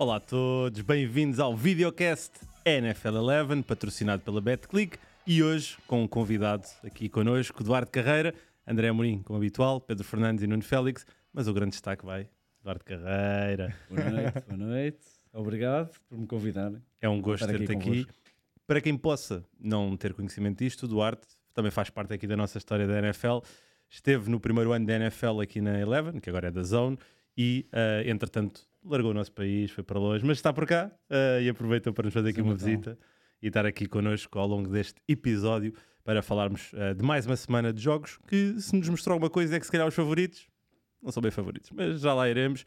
Olá a todos, bem-vindos ao videocast NFL 11, patrocinado pela BetClick e hoje com um convidado aqui connosco, Eduardo Carreira, André Amorim, como habitual, Pedro Fernandes e Nuno Félix, mas o grande destaque vai Eduardo Carreira. Boa noite, boa noite. Obrigado por me convidarem. É um gosto aqui ter-te aqui. convosco. Para quem possa não ter conhecimento disto, o Duarte também faz parte aqui da nossa história da NFL. Esteve no primeiro ano da NFL aqui na Eleven, que agora é da Zone, e eh, entretanto largou o nosso país, foi para longe, mas está por cá eh, e aproveita para nos fazer aqui uma bom. visita e estar aqui connosco ao longo deste episódio para falarmos eh, de mais uma semana de jogos que, se nos mostrou alguma coisa, é que se calhar os favoritos não são bem favoritos, mas já lá iremos.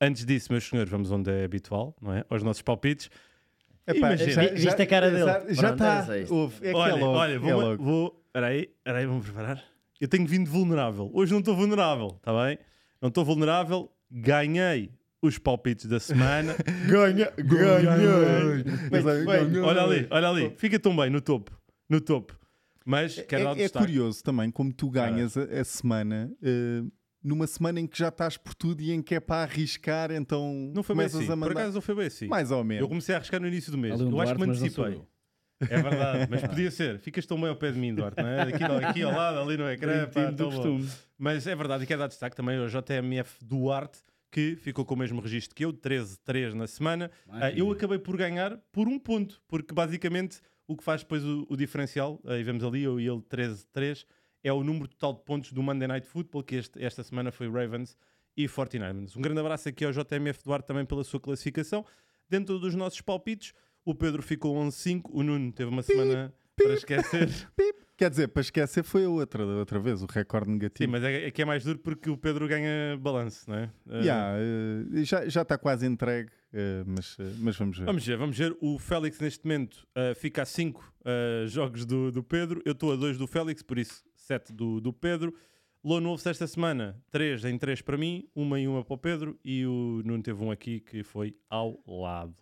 Antes disso, meus senhores, vamos onde é habitual, não é? Aos nossos palpites. Epá, Imagina. já- Vi- viste a cara dele? Já, já está. Houve. É que olha, é logo. olha, é vou, logo. vou. Peraí, peraí, vamos preparar. Eu tenho vindo vulnerável. Hoje não estou vulnerável, está bem? Não estou vulnerável. Ganhei os palpites da semana. Ganha, Ganhei. bem, olha ali, olha ali. Fica tão bem no topo. No topo. Mas quero dar É, é curioso também como tu ganhas a, a semana eh, numa semana em que já estás por tudo e em que é para arriscar, então Não foi bem assim. a Por mandar. acaso não foi bem assim. Mais ou Eu menos. comecei a arriscar no início do mês. Ali um Eu acho que me antecipei. eu. É verdade, mas podia ser. Ficas tão bem ao pé de mim, Duarte, não é? Aqui, aqui ao lado, ali no ecrã. pá, do costume. Mas é verdade, e quero dar destaque também ao JMF Duarte, que ficou com o mesmo registro que eu, 13-3 na semana. Ah, eu acabei por ganhar por um ponto, porque basicamente o que faz depois o, o diferencial, aí vemos ali, eu e ele 13-3, é o número total de pontos do Monday Night Football, que este- esta semana foi Ravens e 49ers. Um grande abraço aqui ao JMF Duarte também pela sua classificação. Dentro dos nossos palpites, o Pedro ficou 11-5, o Nuno teve uma semana para esquecer. Quer dizer, para esquecer foi a outra, da outra vez, o recorde Sim, negativo. mas é, é que é mais duro porque o Pedro ganha balanço, não é? Ah, Yeah, eh, já já está quase entregue, eh, mas, eh, mas vamos ver. Vamos ver, vamos ver. O Félix neste momento fica a 5 jogos do, do Pedro. Eu estou a 2 do Félix, por isso 7 do, do Pedro. Lono Wolves esta semana, 3 em 3 para mim, uma e uma para o Pedro. E o Nuno teve um aqui que foi ao lado.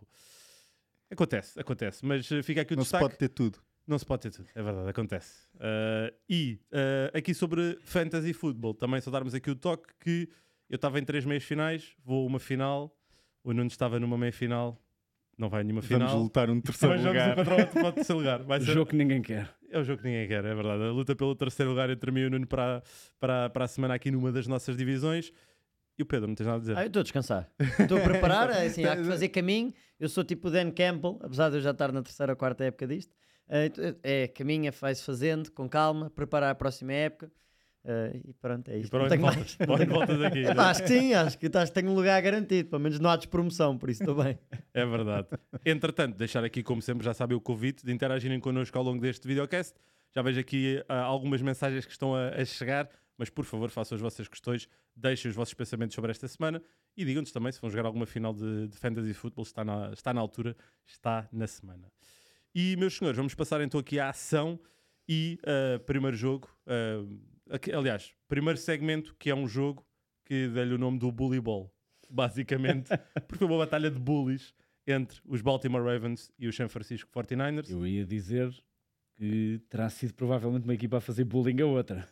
Acontece, acontece. Mas fica aqui o Não se destaque. pode ter tudo. Não se pode ter tudo, é verdade, acontece. Ah, e ah, aqui sobre Fantasy Football, também só darmos aqui o toque que eu estava em três meias finais, vou a uma final, o Nuno estava numa meia final, não vai a nenhuma Vamos final. lutar um terceiro Mas vamos lugar. encontrar outro para o terceiro lugar. Vai O ser- jogo que ninguém quer. É o jogo que ninguém quer, é verdade. A luta pelo terceiro lugar entre mim e o Nuno para, para, para a semana aqui numa das nossas divisões. E o Pedro, não tens nada a dizer? Ah, eu estou a descansar. Estou a preparar, assim, há que fazer caminho. Eu sou tipo o Dan Campbell, apesar de eu já estar na terceira ou quarta época disto. Ah, então, É, caminha, faz fazendo, com calma, preparar a próxima época. Ah, e pronto, é E isto. para Não onde tenho voltas? mais. Para onde voltas aqui? Epá, acho que sim, acho que, que tenho um lugar garantido. Pelo menos não há despromoção, por isso estou bem. É verdade. Entretanto, deixar aqui, como sempre, já sabem o convite de interagirem connosco ao longo deste videocast. Já vejo aqui ah, algumas mensagens que estão a, a chegar, mas por favor, façam as vossas questões, deixem os vossos pensamentos sobre esta semana e digam-nos também se vão jogar alguma final de, de Fantasy Football, está na, está na altura, está na semana. E, meus senhores, vamos passar então aqui à ação e ah, primeiro jogo, ah, aqui- aliás, primeiro segmento que é um jogo que dá-lhe o nome do Bully Ball, basicamente, porque foi uma batalha de bullies entre os Baltimore Ravens e os San Francisco 49ers. Eu ia dizer que terá sido provavelmente uma equipa a fazer bullying a outra.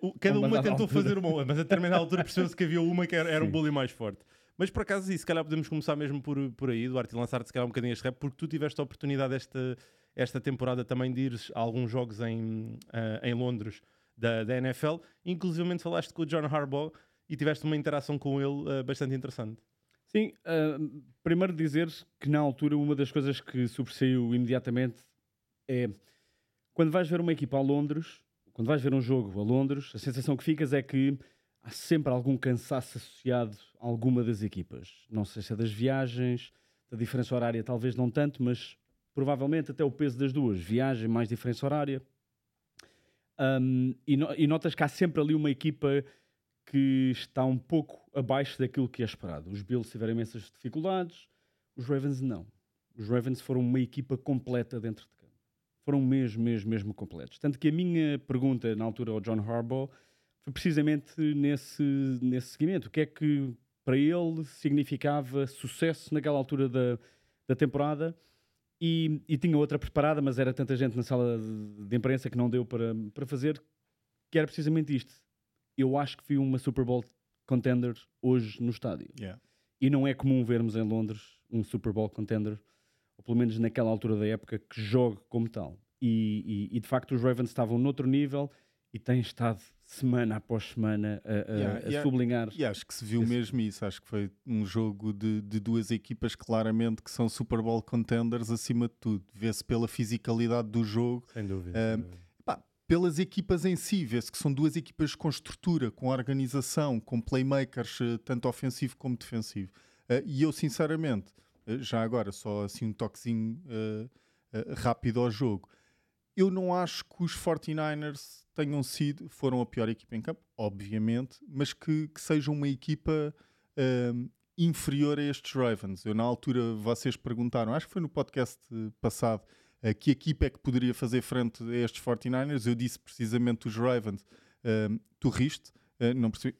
O- cada Uma tentou altura. fazer uma, mas a determinada altura percebeu-se que havia uma que era, era um bully mais forte. Mas por acaso, isso, se calhar podemos começar mesmo por, por aí, Duarte, e lançar-te se calhar um bocadinho este rap, porque tu tiveste a oportunidade esta, esta temporada também de ires a alguns jogos em, ah, em Londres da, da NFL, inclusive falaste com o John Harbaugh e tiveste uma interação com ele ah, bastante interessante. Sim, ah, primeiro dizer que na altura uma das coisas que sobressaiu imediatamente é quando vais ver uma equipa a Londres, quando vais ver um jogo a Londres, a sensação que ficas é que há sempre algum cansaço associado a alguma das equipas. Não sei se é das viagens, da diferença horária, talvez não tanto, mas provavelmente até o peso das duas, viagem mais diferença horária. Um, e, no- e notas que há sempre ali uma equipa que está um pouco abaixo daquilo que é esperado. Os Bills tiveram imensas dificuldades, os Ravens não. Os Ravens foram uma equipa completa dentro de campo. Foram mesmo, mesmo, mesmo completos. Tanto que a minha pergunta na altura ao John Harbaugh precisamente nesse, nesse seguimento. O que é que para ele significava sucesso naquela altura da, da temporada? E, e tinha outra preparada, mas era tanta gente na sala de, de imprensa que não deu para, para fazer, que era precisamente isto. Eu acho que fui uma Super Bowl contender hoje no estádio. Yeah. E não é comum vermos em Londres um Super Bowl contender, ou pelo menos naquela altura da época, que jogue como tal. E, e- e, de facto os Ravens estavam noutro nível e têm estado semana após semana a, a- Yeah, a yeah. sublinhar. E acho que se viu Esse- mesmo isso. Acho que foi um jogo de, de duas equipas claramente que são Super Bowl contenders acima de tudo. Vê-se pela fisicalidade do jogo, Sem dúvida. Ah, sem dúvida. pá, pelas equipas em si. Vê-se que são duas equipas com estrutura, com organização, com playmakers, eh, tanto ofensivo como defensivo. Eh, e eu, sinceramente, já agora, só assim um toquezinho eh, rápido ao jogo. Eu não acho que os 49ers tenham sido, foram a pior equipa em campo, obviamente, mas que, que sejam uma equipa ehm, inferior a estes Ravens. Eu, na altura, vocês perguntaram, acho que foi no podcast passado, eh, que equipa é que poderia fazer frente a estes 49ers. Eu disse precisamente os Ravens. Ehm, tu riste, eh, não percebi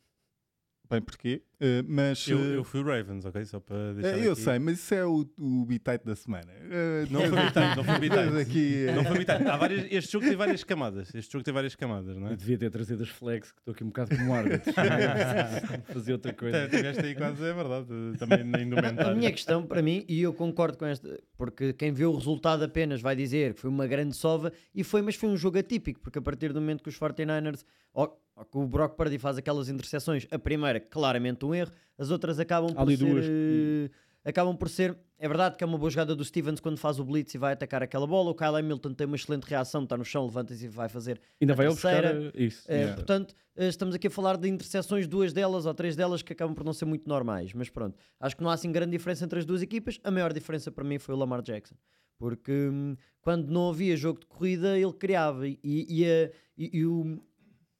bem porquê, eh, mas. Eu, eh, eu fui o Ravens, ok? Só para deixar eh, eu aqui. sei, mas isso é o, o bitite da semana. Eh, Não foi bitite, não foi bitite. Aqui, Não foi bitite. Há várias, este jogo tem várias camadas. Este jogo tem várias camadas, não Eu é? devia ter trazido as flags, que estou aqui um bocado como árbitro. Fazer outra coisa. Tiveste aí quase, é verdade. Também na indumentária. A minha questão para mim, e eu concordo com esta, porque quem vê o resultado apenas vai dizer que foi uma grande sova, e foi, mas foi um jogo atípico, porque a partir do momento que os 49ers, ou, ou que o Brock Purdy faz aquelas interseções, a primeira claramente um erro, as outras acabam por ali ser... duas. eh, Acabam por ser, é verdade que é uma boa jogada do Stevens quando faz o blitz e vai atacar aquela bola. O Kyle Hamilton tem uma excelente reação, está no chão, levanta-se e vai fazer Ainda vai ele buscar terceira. eh, isso. eh, Yeah. Portanto, estamos aqui a falar de interseções, duas delas ou três delas que acabam por não ser muito normais. Mas pronto, acho que não há assim grande diferença entre as duas equipas. A maior diferença para mim foi o Lamar Jackson. Porque hum, quando não havia jogo de corrida, ele criava. E, e, a- e- e o,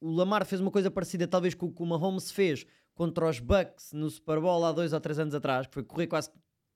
o Lamar fez uma coisa parecida, talvez, com o que o Mahomes fez contra os Bucks no Super Bowl há dois ou três anos atrás, que foi correr quase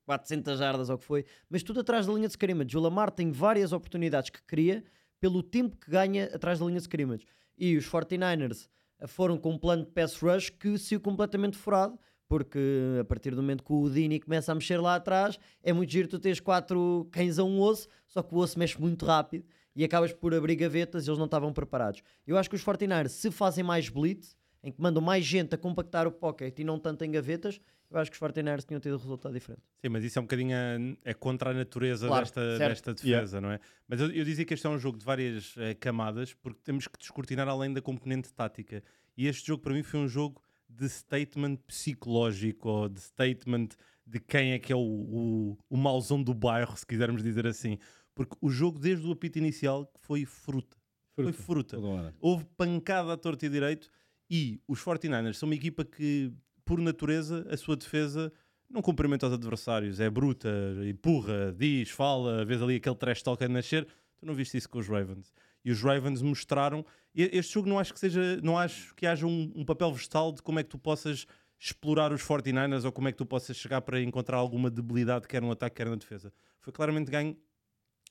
400 jardas ou o que foi, mas tudo atrás da linha de scrimmage. O Lamar tem várias oportunidades que cria pelo tempo que ganha atrás da linha de scrimmage. E os 49ers foram com um plano de pass rush que saiu completamente furado, porque a partir do momento que o Dini começa a mexer lá atrás, é muito giro tu tens quatro cães a um osso, só que o osso mexe muito rápido e acabas por abrir gavetas e eles não estavam preparados. Eu acho que os 49ers, se fazem mais blitz, em que mandam mais gente a compactar o pocket e não tanto em gavetas, eu acho que os 49ers tinham tido um resultado diferente. Sim, mas isso é um bocadinho a- é contra a natureza Claro, desta, certo. desta defesa, não é? Mas eu, eu dizia que este é um jogo de várias eh, camadas porque temos que descortinar além da componente tática. E este jogo para mim foi um jogo de statement psicológico ou de statement de quem é que é o, o, o mauzão do bairro, se quisermos dizer assim. Porque o jogo, desde o apito inicial, foi fruta. Foi fruta. Toda hora. Houve pancada à torta e direito e os 49ers são uma equipa que, por natureza, a sua defesa não cumprimenta os adversários, é bruta, empurra, diz, fala, vês ali aquele trash talk a nascer. Tu não viste isso com os Ravens. E os Ravens mostraram. Este jogo não acho que seja, não acho que haja um, um papel vegetal de como é que tu possas explorar os 49ers ou como é que tu possas chegar para encontrar alguma debilidade, quer no ataque, quer na defesa. Foi claramente ganho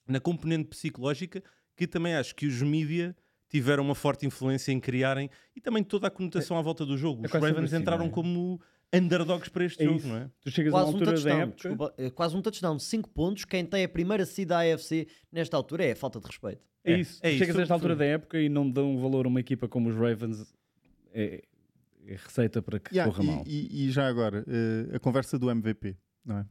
na componente psicológica, que também acho que os mídia tiveram uma forte influência em criarem e também toda a conotação à volta do jogo. é Os quase Ravens assim, entraram é? como underdogs para este É jogo, não é? Tu chegas a uma Quase um altura da touchdown, época. desculpa, quase um touchdown, 5 pontos. Quem tem a primeira seed da AFC nesta altura é falta de respeito. É, É, isso. é isso. chegas a esta altura da época e não dão valor a uma equipa como os Ravens. É, é receita para que Yeah, corra mal. e, e- e já agora, eh, a conversa do MVP, não é?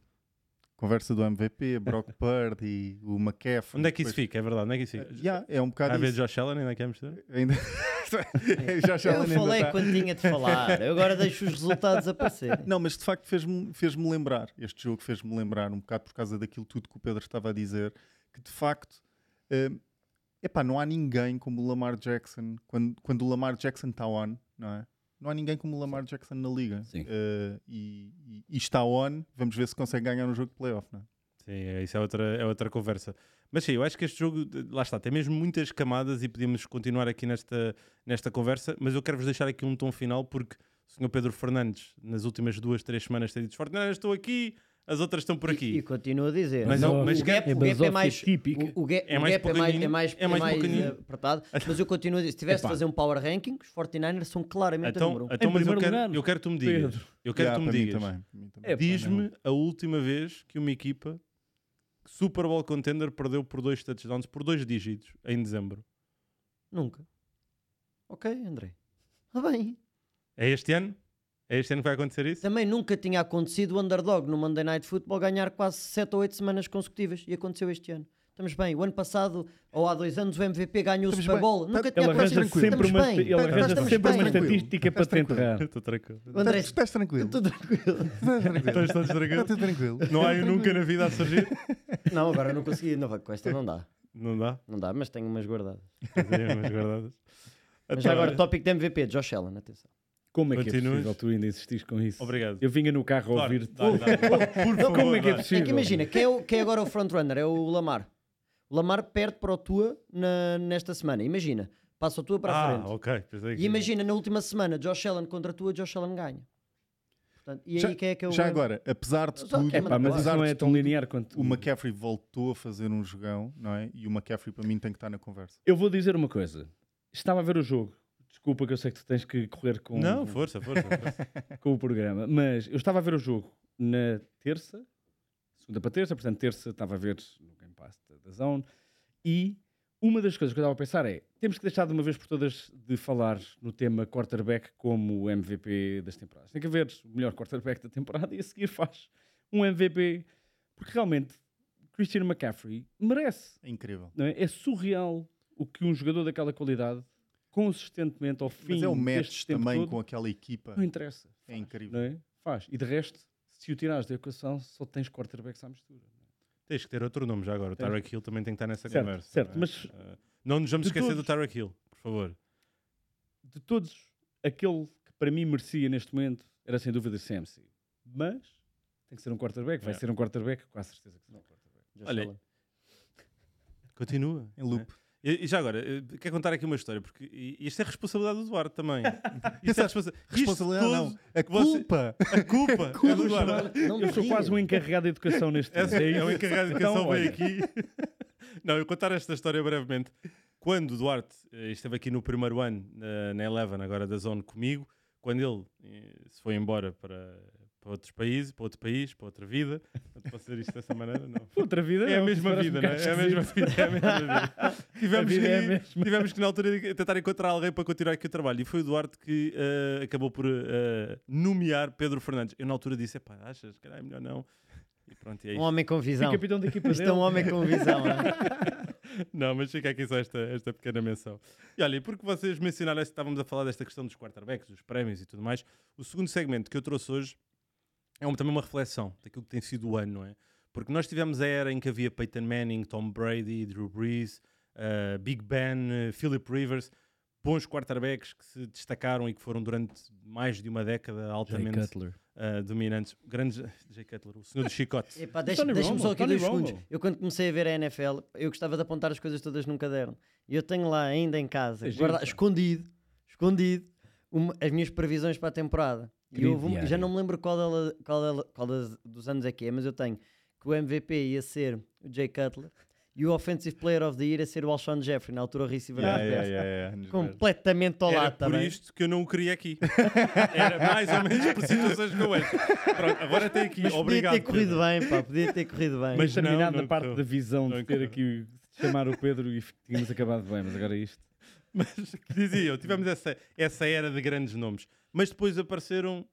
Conversa do MVP, Brock Purdy, o McCaffrey. Onde é que isso depois- fica? É verdade, onde é que isso fica? yeah, é um A bocado ver isso. Josh Allen, ainda quer mostrar? Ainda... já, já Eu ainda falei tá- quando tinha de falar, eu agora deixo os resultados aparecerem. Não, mas de facto fez-me fez lembrar, este jogo fez-me lembrar, um bocado por causa daquilo tudo que o Pedro estava a dizer, que de facto, eh, epá, não há ninguém como o Lamar Jackson, quando, quando o Lamar Jackson está on, não é? Não há ninguém como o Lamar Jackson na liga. Sim. Eh, e, e- e está on, vamos ver se consegue ganhar um jogo de playoff, não é? Sim, é, isso é outra, é outra conversa. Mas sim, eu acho que este jogo, lá está, tem mesmo muitas camadas e podíamos continuar aqui nesta, nesta conversa, mas eu quero-vos deixar aqui um tom final porque o Sr. Pedro Fernandes, nas últimas duas, três semanas, tem dito Fortnite, estou aqui, as outras estão por E, aqui. e continuo a dizer. Mas o, não- mas o gap, é o gap é mais típica. O, o gap, É o mais gap é mais, é mais, é mais é mais eh, apertado. Mas eu continuo a dizer: se tivesse de fazer um power ranking, os 49ers são claramente a Então, número 1. então Em mas eu quero, lugar, eu quero que tu me digas. Pedro. Eu quero Yeah, que tu me digas. também, também. É, Diz-me a última vez que uma equipa Super Bowl Contender perdeu por dois touchdowns, por dois dígitos, em dezembro. Nunca. Ok, André. Ah, bem. É este ano? É este ano vai acontecer isso? Também nunca tinha acontecido o underdog no Monday Night Football ganhar quase 7 ou 8 semanas consecutivas. E aconteceu este ano. Estamos bem. O ano passado, ou há dois anos, o MVP ganhou o Super. Bowl. Nunca Tá- tinha Ele arranja Estás acontecido. tranquilo. sempre uma, bem. ele arranja sempre uma bem. estatística para te enterrar. Estou tranquilo. André, Estás, tranquilo. tudo tranquilo. Estás tranquilo. Estás tranquilo. Não há um nunca na vida a surgir? Não, agora não consegui. Não, com esta não dá. Não dá? Não dá, mas tenho umas guardadas. Tem umas guardadas. Mas Então, já agora, tópico de MVP, Josh Allen, atenção. Como é que é Continuas? possível tu ainda insistires com isso? Obrigado. Eu vinha no carro a Claro, ouvir-te. dá, dá, dá. Por favor, Como é que é possível? É que imagina, quem é, o- quem é agora o frontrunner? É o Lamar. O Lamar perde para o Tua na- nesta semana. Imagina, passa o Tua para a Ah, frente. ok. Pensei que- E imagina, na última semana, Josh Allen contra a Tua, Josh Allen ganha. Portanto, e aí Já- quem é que é o... Já agora, apesar de tudo, que é, Pá, mas isso não é tão tudo, linear quanto. o McCaffrey voltou a fazer um jogão, não é? E o McCaffrey para mim tem que estar na conversa. Eu vou dizer uma coisa. Estava a ver o jogo. Desculpa que eu sei que tu tens que correr com, Não, força, força. força. com o programa. Mas eu estava a ver o jogo na terça, segunda para terça, portanto, terça estava a ver no Game Pass da- Zone. E uma das coisas que eu estava a pensar é: temos que deixar de uma vez por todas de falar no tema quarterback como o MVP das temporadas. Tem que haver o melhor quarterback da temporada e a seguir faz um MVP. Porque realmente Christian McCaffrey merece. É incrível. não é? É surreal o que um jogador daquela qualidade, consistentemente ao fim Mas é o match deste tempo também todo, com aquela equipa. não interessa. É Faz, incrível. não é? Faz. E de resto, se o tirares da equação, só tens quarterbacks à mistura. Tens que ter outro nome já agora. O. Tarek Hill também tem que estar nessa Certo, conversa. certo, não é? mas- Eh, não nos vamos esquecer do todos- Tarek Hill, por favor. De todos, aquele que para mim merecia neste momento era sem dúvida CMC. Mas tem que ser um quarterback. Vai É. ser um quarterback, com a certeza que será um quarterback. Josh Olha. Continua. Em loop. E, e já agora, eh, quero contar aqui uma história, porque i- isto é responsabilidade do Duarte também. Isto é responsa- Responsabilidade isto não. A você- culpa. A culpa é do Duarte. Não Eu sou quase um encarregado de educação neste É, momento. é, isso? o encarregado de Então, educação veio olha, aqui. Não, eu contar esta história brevemente. Quando o Duarte eh, esteve aqui no primeiro ano na, na Eleven, agora da Zone comigo, quando ele eh, se foi embora para, para outros países, para outro país, para outra vida, não te posso dizer isto dessa maneira, não. Outra vida É a mesma vida, um não é? É a mesma vida, é a mesma vida. Tivemos, vida que, é a mesma. tivemos que, na altura, tentar encontrar alguém para continuar aqui o trabalho. E foi o Duarte que eh, acabou por eh, nomear Pedro Fernandes. Eu, na altura, disse: pá, achas? Calhar é melhor não. E pronto, e é Um isto. homem com E visão. capitão da equipa Isto é um homem com visão. é? Não, mas fica aqui só esta, esta pequena menção. E olha, e porque vocês mencionaram, estávamos a falar desta questão dos quarterbacks, dos prémios e tudo mais, o segundo segmento que eu trouxe hoje é uma- também uma reflexão daquilo que tem sido o ano, não é? Porque nós tivemos a era em que havia Peyton Manning, Tom Brady, Drew Brees, uh, Big Ben, uh, Philip Rivers, bons quarterbacks que se destacaram e que foram durante mais de uma década Jay altamente Cutler. uh, dominantes. Grandes, Jay Cutler, o senhor do chicote. Epá, deixa- Deixa-me só aqui dois segundos. Eu quando comecei a ver a NFL, eu gostava de apontar as coisas todas num caderno. E eu tenho lá ainda em casa, É guarda- escondido, escondido, uma- as minhas previsões para a temporada. E houve um- já não me lembro qual, dela- qual, dela- qual das- dos anos é que é, mas eu tenho que o MVP ia ser o Jay Cutler e o Offensive Player of the Year ia ser o Alshon Jeffrey, na altura o receiver Yeah, yeah, yeah, yeah. Completamente ao lado por também. isto que eu não o queria aqui. Era mais ou menos por situações como esta. Pronto, agora tem aqui. Mas podia Obrigado. ter corrido Pedro. bem, pá, podia ter corrido bem. Mas terminado não, na parte não da visão Não de ter correu. aqui de chamar o Pedro e tínhamos acabado bem, mas agora é isto. Mas dizia eu, tivemos essa, essa era de grandes nomes. Mas depois apareceram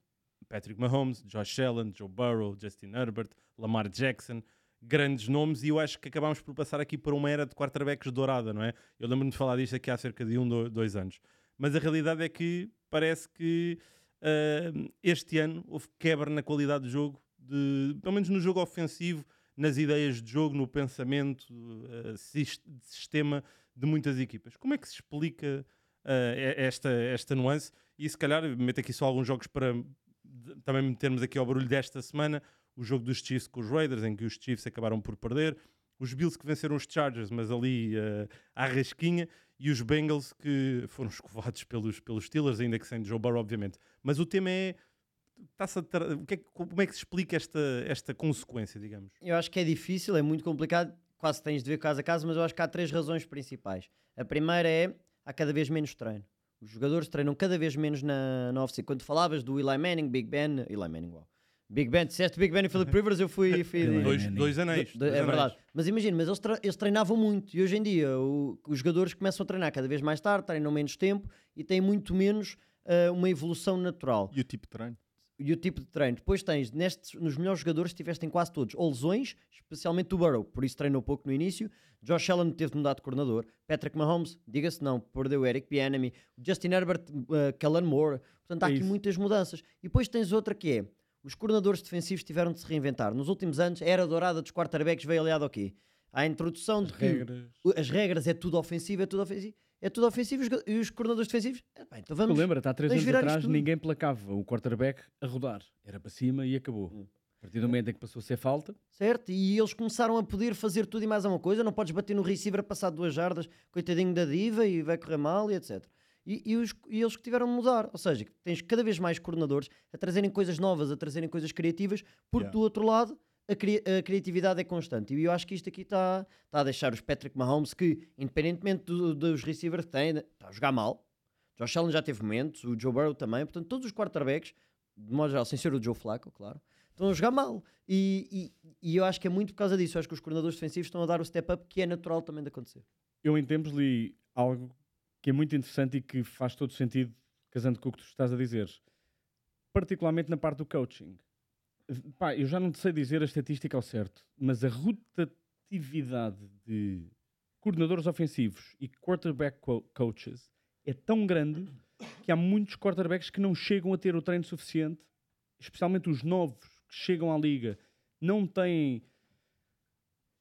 Patrick Mahomes, Josh Allen, Joe Burrow, Justin Herbert, Lamar Jackson, grandes nomes, e eu acho que acabámos por passar aqui por uma era de quarterbacks dourada, não é? Eu lembro-me de falar disto aqui há cerca de um, do- dois anos. Mas a realidade é que parece que ah, este ano houve quebra na qualidade do jogo, de, pelo menos no jogo ofensivo, nas ideias de jogo, no pensamento, de sistema de muitas equipas. Como é que se explica e- esta, esta nuance? E se calhar meto aqui só alguns jogos para também metermos aqui ao barulho desta semana. O jogo dos Chiefs com os Raiders, em que os Chiefs acabaram por perder. Os Bills que venceram os Chargers, mas ali ah, à rasquinha. E os Bengals que foram escovados pelos, pelos Steelers, ainda que sem Joe Burrow, obviamente. Mas o tema é... o é que- como é que se explica esta, esta consequência, digamos? Eu acho que é difícil, é muito complicado, quase tens de ver caso a caso, mas eu acho que há três razões principais. A primeira é, há cada vez menos treino. Os jogadores treinam cada vez menos na, na off Quando falavas do Eli Manning, Big Ben, Eli Manning, uau. Big Ben, disseste Big Ben e Philip Rivers, eu fui... fui Dois, dois anéis. Do- dois é anéis. verdade. Mas imagina, mas eles, tre- eles treinavam muito e hoje em dia o- os jogadores começam a treinar cada vez mais tarde, treinam menos tempo e têm muito menos ah, uma evolução natural. E o tipo de treino? E o tipo de treino. Depois tens, nestes, nos melhores jogadores, tiveste em quase todos, ou lesões, especialmente o Burrow, por isso treinou pouco no início. Josh Allen teve de mudar de coordenador. Patrick Mahomes, diga-se não, perdeu o Eric. O Justin Herbert, uh, Kellen Moore. Portanto, há É aqui isso. muitas mudanças. E depois tens outra que é, os coordenadores defensivos tiveram de se reinventar. Nos últimos anos, a era dourada dos quarterbacks veio aliado ao quê? À introdução de regras. as regras é tudo ofensivo, é tudo ofensivo, é tudo ofensivo e os coordenadores defensivos, é, bem, então vamos... Lembra-te, há três vamos anos atrás ninguém placava o quarterback a rodar. Era para cima e acabou. Hum. A partir do momento em que passou a ser falta, Certo? E eles começaram a poder fazer tudo e mais alguma coisa. Não podes bater no receiver a passar duas jardas, coitadinho da diva, e vai correr mal e etc. E, e os- e eles que tiveram de mudar. Ou seja, tens cada vez mais coordenadores a trazerem coisas novas, a trazerem coisas criativas, porque Yeah. do outro lado a, cri- a criatividade é constante. E eu acho que isto aqui está tá a deixar os Patrick Mahomes, que independentemente do- dos receivers que têm, está a jogar mal. Josh Allen já teve momentos, o Joe Burrow também. Portanto, todos os quarterbacks, de modo geral, sem ser o Joe Flacco, claro, estão a jogar mal. E, e- e eu acho que é muito por causa disso. Eu acho que os coordenadores defensivos estão a dar o step up que é natural também de acontecer. eu em tempos li algo que é muito interessante e que faz todo sentido, casando com o que tu estás a dizer, particularmente na parte do coaching. Pá, eu já não sei dizer a estatística ao certo, mas a rotatividade de coordenadores ofensivos e quarterback co- coaches é tão grande que há muitos quarterbacks que não chegam a ter o treino suficiente, especialmente os novos que chegam à liga, não têm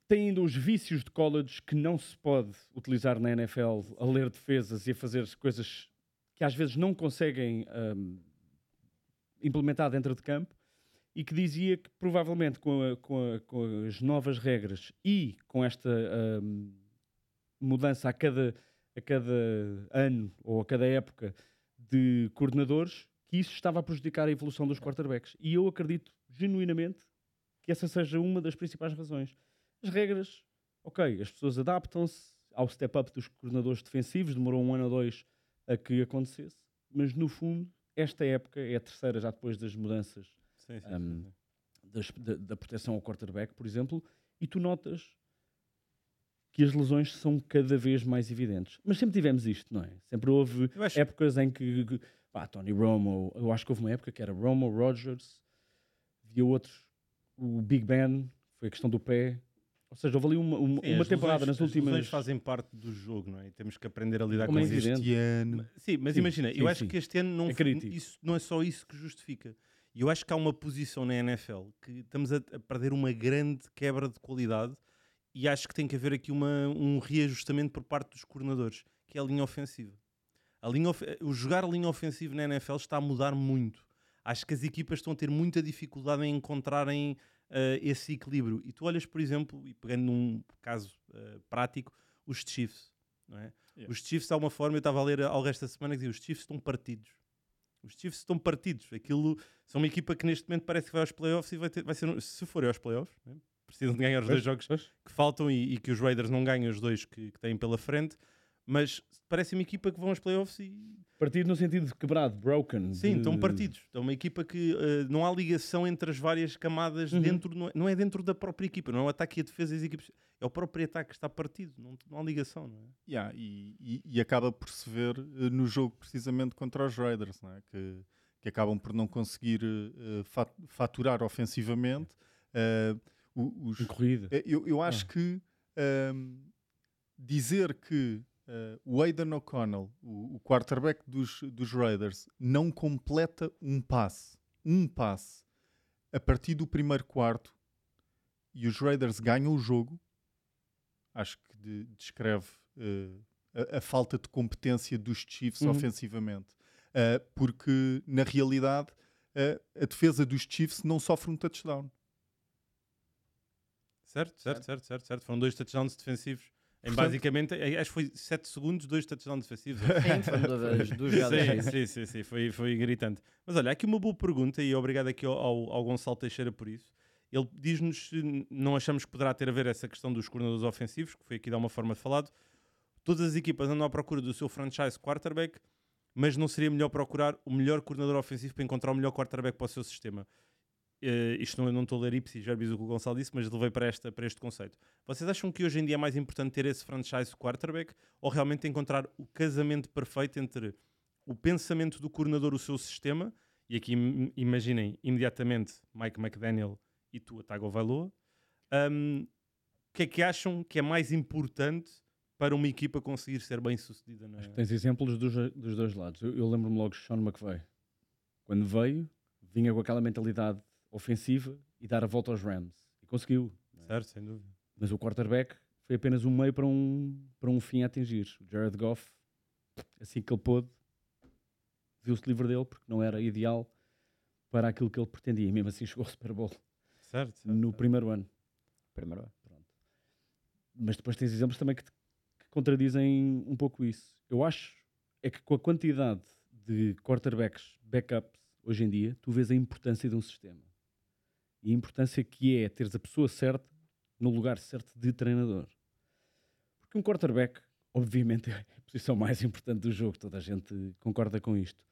têm ainda os vícios de college que não se pode utilizar na NFL a ler defesas e a fazer coisas que às vezes não conseguem hum, implementar dentro de campo e que dizia que provavelmente com, a- com a- com as novas regras e com esta hum, mudança a cada, a cada ano ou a cada época de coordenadores que isso estava a prejudicar a evolução dos quarterbacks. E eu acredito genuinamente que essa seja uma das principais razões. As regras, ok, as pessoas adaptam-se ao step-up dos coordenadores defensivos, demorou um ano ou dois a que acontecesse, mas no fundo, esta época é a terceira já depois das mudanças Sim, sim, Um, sim, das- da, da proteção ao quarterback, por exemplo, e tu notas que as lesões são cada vez mais evidentes. Mas sempre tivemos isto, não é? Sempre houve acho- épocas em que, que- pá, Tony Romo, eu acho que houve uma época que era Romo, Rodgers, havia outros, o Big Ben, foi a questão do pé. Ou seja, houve ali uma, uma, Sim, uma temporada lesões- nas As lesões últimas. fazem parte do jogo, não é? E temos que aprender a lidar Como com é evidente. Este ano. Sim, mas Sim, imagina, sim, eu acho sim. que este ano não, É foi- isso não é só isso que justifica. E eu acho que há uma posição na NFL que estamos a, a perder uma grande quebra de qualidade e acho que tem que haver aqui uma, um reajustamento por parte dos coordenadores, que é a linha ofensiva. A linha of- o jogar linha ofensiva na NFL está a mudar muito. Acho que as equipas estão a ter muita dificuldade em encontrarem eh, esse equilíbrio. E tu olhas, por exemplo, e pegando num caso eh, prático, os Chiefs. Não é? Yeah. Os Chiefs, de alguma forma, eu estava a ler algo esta semana que dizia, os Chiefs estão partidos. Os Chiefs estão partidos. Aquilo são uma equipa que neste momento parece que vai aos playoffs e vai, ter, vai ser, se forem aos playoffs, né? precisam de ganhar os dois Pois, jogos pois. que faltam e, e que os Raiders não ganham os dois que, que têm pela frente, mas parece uma equipa que vão aos playoffs e Partido no sentido de quebrado, broken. sim, de- estão partidos. É uma equipa que eh, não há ligação entre as várias camadas Uhum. dentro, não é, não é dentro da própria equipa, não é o ataque e a defesa das equipas, é o próprio ataque que está partido, não, não há ligação, não é? Yeah, e, e- e acaba por se ver eh, no jogo precisamente contra os Raiders, não é? que, que acabam por não conseguir fa- faturar ofensivamente. O- os- eu, eu acho Ah. que ehm, dizer que eh, o Aidan O'Connell, o, o quarterback dos, dos Raiders, não completa um passe, um passe, a partir do primeiro quarto e os Raiders ganham o jogo, acho que de- descreve eh, a, a falta de competência dos Chiefs Uhum. ofensivamente. Eh, porque, na realidade, a defesa dos Chiefs não sofre um touchdown. Certo, certo, certo, certo, certo. Foram dois touchdowns defensivos. Em basicamente, eh, acho que foi 7 segundos, dois touchdowns defensivos. Sim, foi das sim, sim, sim, sim, foi, foi gritante. Mas olha, aqui uma boa pergunta e obrigado aqui ao, ao, ao Gonçalo Teixeira por isso. Ele diz-nos se não achamos que poderá ter a ver essa questão dos coordenadores ofensivos, que foi aqui de uma forma de falado. Todas as equipas andam à procura do seu franchise quarterback, mas não seria melhor procurar o melhor coordenador ofensivo para encontrar o melhor quarterback para o seu sistema? Eh, isto não, não estou a ler ipsis verbis o que o Gonçalo disse, mas levei para, esta, para este conceito. Vocês acham que hoje em dia é mais importante ter esse franchise quarterback ou realmente encontrar o casamento perfeito entre o pensamento do coordenador, o seu sistema, e aqui im- imaginem imediatamente Mike McDaniel e Tua Tagovailoa, um, o que é que acham que é mais importante para uma equipa conseguir ser bem sucedida? Na... Acho que tens exemplos dos, dos dois lados. Eu, eu lembro-me logo de Sean McVay. Quando veio, vinha com aquela mentalidade ofensiva e dar a volta aos Rams. E conseguiu. Certo, sem dúvida. Mas o quarterback foi apenas um meio para um, para um fim a atingir. O Jared Goff, assim que ele pôde, viu-se livre dele porque não era ideal para aquilo que ele pretendia. E mesmo assim chegou ao Super Bowl Certo, certo, no certo. primeiro ano. Primeiro ano. Mas depois tens exemplos também que, te- que contradizem um pouco isso. Eu acho é que com a quantidade de quarterbacks, backups, hoje em dia, tu vês a importância de um sistema. E a importância que é teres a pessoa certa no lugar certo de treinador. Porque um quarterback, obviamente, é a posição mais importante do jogo, toda a gente concorda com isto.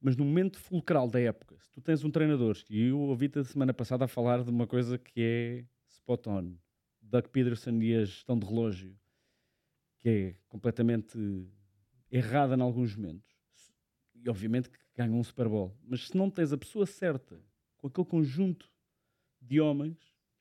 Mas no momento fulcral da época, se tu tens um treinador, e eu ouvi-te a semana passada a falar de uma coisa que é spot on, Doug Peterson e a gestão de relógio, que é completamente errada em alguns momentos. E obviamente que ganham um Super Bowl. Mas se não tens a pessoa certa com aquele conjunto de homens,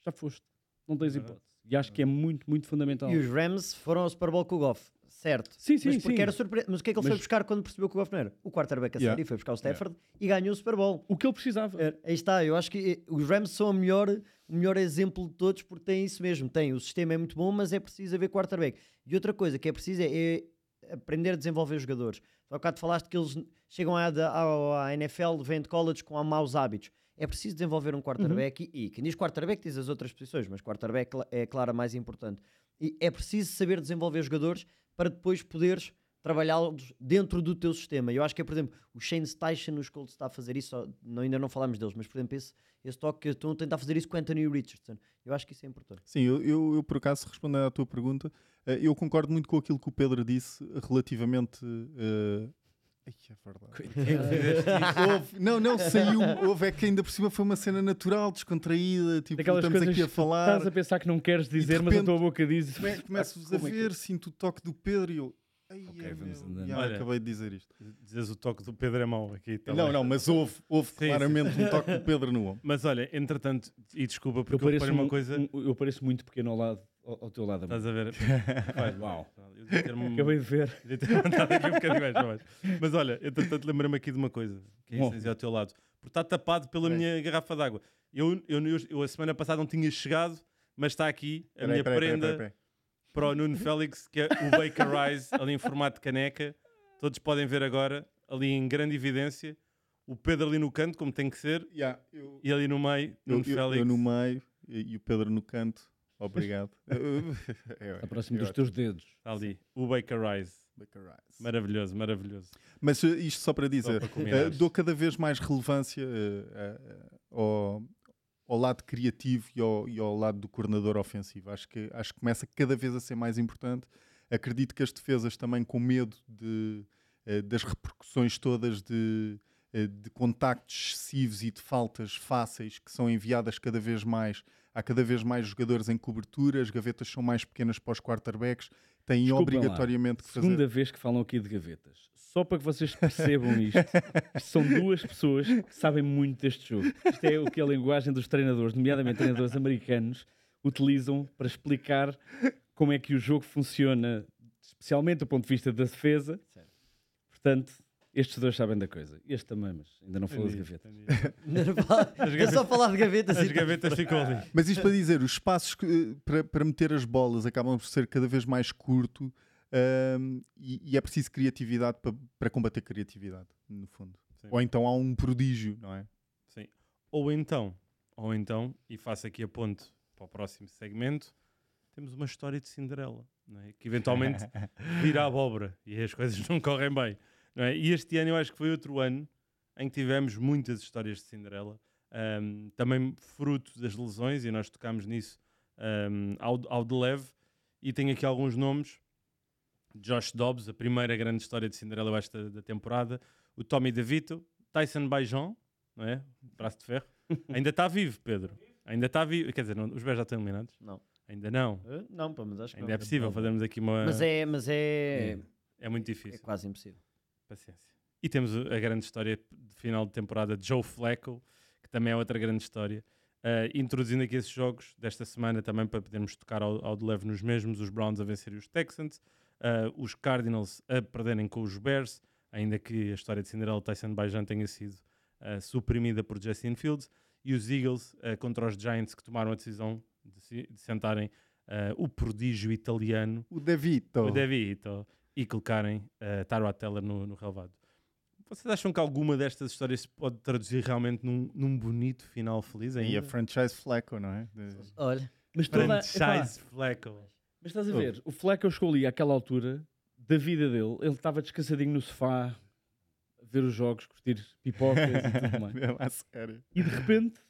já foste. Não tens Verdade. hipótese. E acho que é muito, muito fundamental. E os Rams foram ao Super Bowl com o Goff, certo? Sim, sim, mas porque sim. era surpresa. Mas o que é que ele foi Mas- buscar quando percebeu que o Goff não era? O quarterback a Yeah. sério, foi buscar o Stafford e ganhou o Super Bowl. O que ele precisava. É, Aí está, eu acho que eh, os Rams são a melhor, o melhor exemplo de todos porque têm isso mesmo. Tem, o sistema é muito bom, mas é preciso haver quarterback. E outra coisa que é preciso é, é aprender a desenvolver os jogadores. Há bocado falaste que eles chegam à, à, à NFL, vêm de college com maus hábitos. É preciso desenvolver um quarterback e, e quem diz quarterback diz as outras posições, mas quarterback é claro a mais importante. E é preciso saber desenvolver jogadores para depois poderes trabalhá-los dentro do teu sistema. Eu acho que é, por exemplo, o Shane Station nos Colts está a fazer isso, não, ainda não falámos deles, mas por exemplo, esse, esse toque que estão a tentar fazer isso com Anthony Richardson. Eu acho que isso é importante. Sim, eu, eu, eu, por acaso, respondendo à tua pergunta, eh, eu concordo muito com aquilo que o Pedro disse relativamente. eh, Ai, é verdade. Houve- não, não, saiu. Houve, é que ainda por cima foi uma cena natural, descontraída. Tipo, Daquelas estamos coisas aqui a que falar. estás a pensar que não queres dizer, mas a repente- tua boca diz. Come- Começo-vos a Como é que é? ver, sinto o toque do Pedro e eu. Ai, Ok, é, vamos meu, já Olha, acabei de dizer isto. Dizes o toque do Pedro é mau aqui. tá não, bem. não, mas houve, houve Sim, claramente um toque do Pedro no ombro. Mas olha, entretanto, e desculpa Eu porque eu, pareço, reparei uma um- coisa. um- eu pareço muito pequeno ao, lado, ao, ao teu lado. Estás a ver? Vai, Uau. Eu Acabei de ver. devia ter mandado aqui um bocadinho mais para baixo. Mas olha, entretanto, lembrei-me aqui de uma coisa que é isso ao teu lado. Porque está tapado pela Peraí. minha garrafa d'água. Eu, eu, eu, eu a semana passada não tinha chegado, mas está aqui a minha prenda para o Nuno Félix, que é o Baker Rise, ali em formato de caneca. Todos podem ver agora, ali em grande evidência. O Pedro ali no canto, como tem que ser, Yeah, eu, e ali no meio, eu, Nuno eu- Félix. eu no meio e, e o Pedro no canto. Obrigado. Está próximo é dos ótimo. teus dedos. Está ali, o Baker Rise. Maravilhoso, maravilhoso. Mas uh, isto só para dizer, para uh, dou cada vez mais relevância uh, uh, ao, ao lado criativo e ao, e ao lado do coordenador ofensivo. Acho que, acho que começa cada vez a ser mais importante. Acredito que as defesas também com medo de, uh, das repercussões todas de, uh, de contactos excessivos e de faltas fáceis que são enviadas cada vez mais. Há cada vez mais jogadores em cobertura, as gavetas são mais pequenas para os quarterbacks, têm Desculpem lá. obrigatoriamente que fazer. Segunda vez que falam aqui de gavetas. Só para que vocês percebam isto. Isto São duas pessoas que sabem muito deste jogo. Isto é o que a linguagem dos treinadores, nomeadamente treinadores americanos, utilizam para explicar como é que o jogo funciona, especialmente do ponto de vista da defesa. Portanto, estes dois sabem da coisa. Este também, mas ainda não falou de gavetas. É só falar de gavetas. As gavetas ficam ali. Mas isto para dizer, os espaços que, eh, para, para meter as bolas acabam por ser cada vez mais curto ahm, e, e é preciso criatividade para, para combater criatividade, no fundo. Sim. Ou então há um prodígio, não é? Sim. Ou então, ou então, e faço aqui a ponte para o próximo segmento, temos uma história de Cinderela, não é? que eventualmente vira a abóbora e as coisas não correm bem. Não é? E este ano eu acho que foi outro ano em que tivemos muitas histórias de Cinderela, ahm, também fruto das lesões, e nós tocámos nisso ahm, ao, ao de leve, e tenho aqui alguns nomes. Josh Dobbs, a primeira grande história de Cinderela eu acho, da, da temporada. O Tommy DeVito, Tyson Baijon, não é? Braço de ferro. Ainda está vivo, Pedro. Ainda está vivo. Quer dizer, não, os Bears já estão eliminados? Não. Ainda não. Eh, Não, pá, mas acho que Ainda não. é possível fazermos aqui uma. Mas é, mas é, É muito é difícil. quase impossível. Paciência. E temos a grande história de final de temporada de Joe Flacco, que também é outra grande história. Uh, introduzindo aqui esses jogos desta semana também para podermos tocar ao, ao de leve nos mesmos, os Browns a vencerem os Texans, uh, os Cardinals a perderem com os Bears, ainda que a história de Cinderella Tyson Bajan tenha sido uh, suprimida por Justin Fields, e os Eagles contra os Giants que tomaram a decisão de, de sentarem o prodígio italiano, o Devito, o Devito e colocarem uh, Taro Teller no, no relevado. Vocês acham que alguma destas histórias se pode traduzir realmente num, num bonito final feliz ainda? E a franchise Flecko, não é? Olha. Mas toda, franchise Flecko. Mas estás a ver, oh. o Flecko chegou ali àquela altura da vida dele, ele estava descansadinho no sofá, a ver os jogos, curtir pipocas e tudo mais. É, sério. E de repente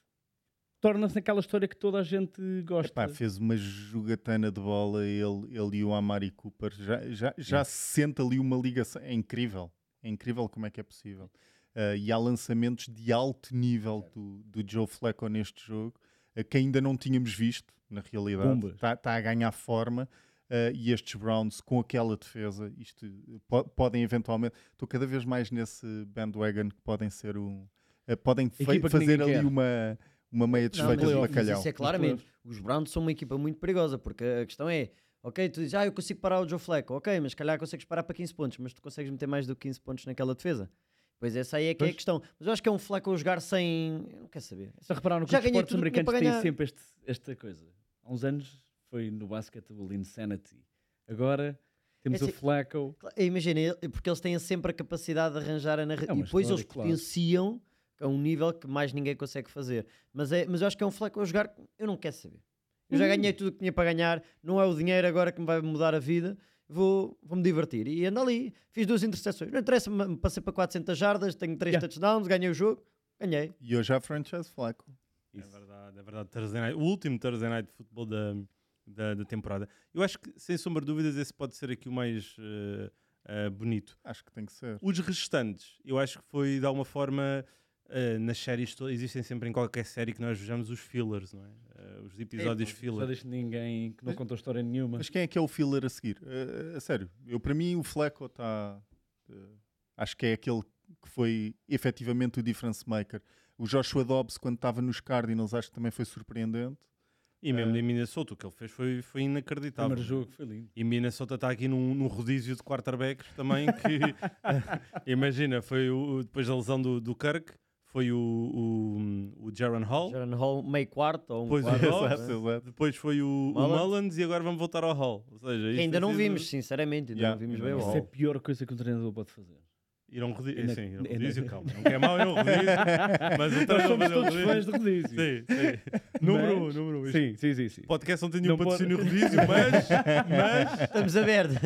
torna-se naquela história que toda a gente gosta. Epá, fez uma jogatana de bola, ele, ele e o Amari Cooper, já, já, já se sente ali uma ligação, é incrível. É incrível como é que é possível. Uh, e há lançamentos de alto nível do, do Joe Flacco neste jogo, uh, que ainda não tínhamos visto, na realidade. Está tá a ganhar forma. Uh, e estes Browns, com aquela defesa, isto po podem eventualmente. Estou cada vez mais nesse bandwagon que podem ser um. podem fazer ali quer. uma, uma meia desfeita de bacalhau. Isso é claramente. Os Browns são uma equipa muito perigosa, porque a questão é Ok, tu dizes, ah, eu consigo parar o Joe Flacco. Ok, mas calhar consegues parar para 15 pontos, mas tu consegues meter mais do que 15 pontos naquela defesa. Pois essa aí é que pois. é a questão. Mas eu acho que é um Flacco a jogar sem. Eu não quero saber. Já repararam que Já os esportes americanos têm sempre este, esta coisa. Há uns anos foi no basketball Insanity. Agora temos é assim, o Flacco. Imagina, porque eles têm sempre a capacidade de arranjar a narrativa. É e depois eles claro. potenciam a um nível que mais ninguém consegue fazer. Mas, é, mas eu acho que é um Flacco a jogar. Eu não quero saber. Eu já ganhei tudo o que tinha para ganhar, não é o dinheiro agora que me vai mudar a vida. Vou, vou me divertir. E ando ali, fiz duas interseções. Não interessa, passei para 400 jardas, tenho 3 yeah. touchdowns, ganhei o jogo, ganhei. E hoje há franchise flaco. É verdade, é verdade. Thursday night, o último Thursday night de futebol da, da, da, temporada. Eu acho que, sem sombra de dúvidas, esse pode ser aqui o mais uh, uh, bonito. Acho que tem que ser. Os restantes, eu acho que foi de alguma forma Uh, nas séries existem sempre em qualquer série que nós vejamos os fillers, não é? Uh, os episódios é, filler. Já deixo ninguém que não mas, contou história nenhuma. Mas quem é que é o filler a seguir? Uh, a sério, eu para mim o Flecko está. acho que é aquele que foi efetivamente o difference maker. O Joshua Dobbs, quando estava nos Cardinals, acho que também foi surpreendente. E mesmo uh, em Minnesota, o que ele fez foi, foi inacreditável. O primeiro jogo foi lindo. E Minnesota está aqui num, num rodízio de quarterbacks também que... imagina, foi o, depois da lesão do, do Kirk, foi o, o, o Jaron Hall. Jaron Hall, meio quarto ou um Pois quarto. exato, exato. Depois foi o Mullins. o Mullins e agora vamos voltar ao Hall. Ou seja, ainda não sido... vimos, sinceramente, ainda yeah. não vimos bem o Hall. Isso é a pior coisa que um treinador pode fazer. Ir a um rodízio, sim, ir a um rodízio, calma. Não quer mal ir a um rodízio, mas o Nós somos todos fãs de rodízio. Sim, sim. Número um, número um. Sim, sim, sim. sim. Podcast não tem nenhum patrocínio pode... rodízio, mas, mas... Estamos abertos.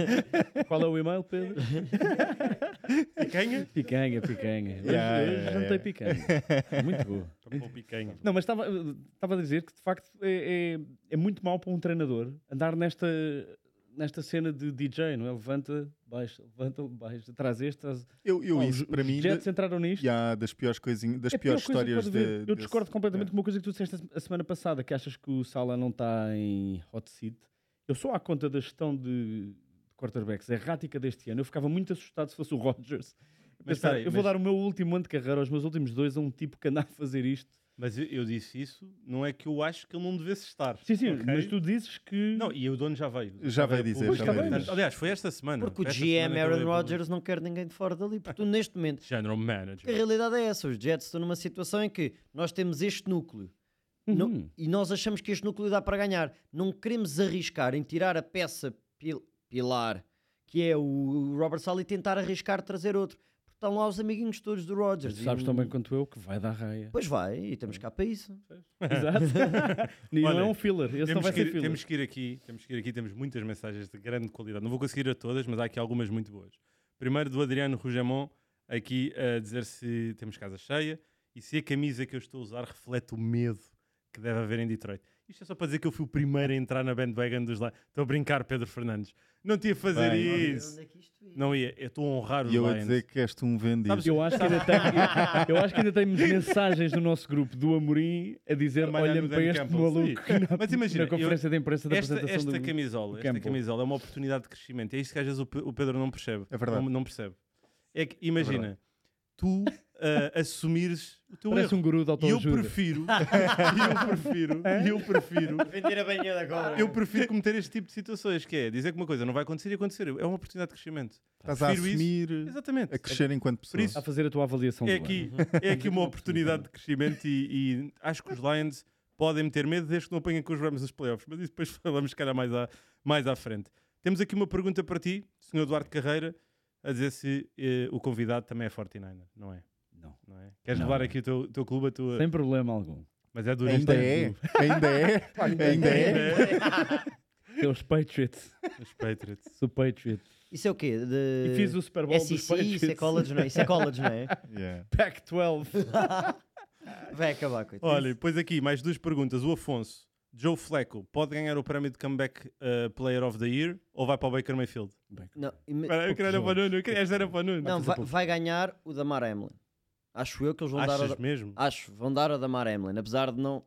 Qual é o e-mail, Pedro? Picanha? Picanha, picanha. Hoje, yeah, hoje jantei picanha. Muito boa. picanha. Não, mas estava a dizer que de facto é, é, é muito mau para um treinador andar nesta nesta cena de DJ, não é? Levanta, baixa, levanta, baixa, traz este, traz... Eu, eu isso, os, para os mim... Jets entraram nisto. Já, das piores coisinhas, das é piores histórias de, Eu discordo completamente é. com uma coisa que tu disseste a semana passada, que achas que o Sala não está em hot seat. Eu sou à conta da gestão de, de quarterbacks errática deste ano. Eu ficava muito assustado se fosse o Rodgers. Mas, Pensar, eu vou dar o meu último ano de carreira aos meus últimos dois a um tipo que anda a fazer isto mas eu, eu, disse isso, não é que eu acho que ele não devesse estar. Sim, sim, okay? mas tu dizes que. Não, e o dono já veio. Já veio dizer. já veio dizer. Aliás, foi esta semana. Porque o GM Aaron Rodgers não quer ninguém de fora dali. Porque tu, neste momento. General Manager. A realidade é essa. Os Jets estão numa situação em que nós temos este núcleo. Uhum. Não, e nós achamos que este núcleo dá para ganhar. Não queremos arriscar em tirar a peça pil pilar, que é o Robert Sala, e tentar arriscar trazer outro estão lá os amiguinhos todos do Rogers. Tu sabes e... tão bem quanto eu que vai dar raia. Pois vai, e temos cá para isso. Exato. e não é um filler. Esse não vai ser ir, filler. Temos que ir aqui, temos que ir aqui, temos muitas mensagens de grande qualidade. Não vou conseguir a todas, mas há aqui algumas muito boas. Primeiro do Adriano Rugemon, aqui a dizer se temos casa cheia e se a camisa que eu estou a usar reflete o medo que deve haver em Detroit. Isto é só para dizer que eu fui o primeiro a entrar na bandwagon dos lá. Estou a brincar, Pedro Fernandes. Não tinha a fazer Bem, isso. É não ia. Eu estou a honrar os E eu a dizer que és um vendido. Sabes, eu, acho que ainda tenho, eu acho que ainda temos mensagens no nosso grupo do Amorim a dizer: olha-me para este Campbell, maluco na, Mas imagina, na conferência eu, de imprensa da esta, apresentação esta do, camisola, Esta camisola é uma oportunidade de crescimento. É isto que às vezes o Pedro não percebe. É verdade. Não, não percebe. É que, imagina, tu uh, assumires o teu Parece erro. um guru de E eu autoajuda. prefiro, e eu prefiro, e eu prefiro, Vender a banha da agora. eu prefiro cometer este tipo de situações, que é dizer que uma coisa não vai acontecer e acontecer. É uma oportunidade de crescimento. Estás a Prefiro isso. assumir, Exatamente. a crescer enquanto pessoa. isso- A fazer a tua avaliação É do aqui, é aqui uma oportunidade de crescimento e, e acho que os Lions podem meter medo desde que não apanhem com os Rams nos playoffs, mas isso depois falamos, se calhar, mais à, mais à frente. Temos aqui uma pergunta para ti, Sr. Eduardo Carreira, a dizer se eh, o convidado também é 49er, não é? Não. Não é? Queres Não. levar aqui o teu, teu clube, a tua... Sem problema algum. Mas é do Ainda é? Ainda é? Ainda é? É os Patriots. Os Patriots. Sou Patriot. Isso é o quê? De... E fiz o Super Bowl dos SEC, Patriots. isso é college, não é? Isso é college, não é? Yeah. Pac-12. Vai acabar com isso. Olha, depois aqui mais duas perguntas. O Afonso, Joe Flacco, pode ganhar o prémio de Comeback uh, Player of the Year ou vai para o Baker Mayfield? Não, Espera, eu queria era para o Nuno, eu queria era para o Nuno. não, vai, vai ganhar o Damar Hamlin. Acho eu que eles vão dar Achas ao, mesmo? Acho, vão dar ao Damar Hamlin, apesar de não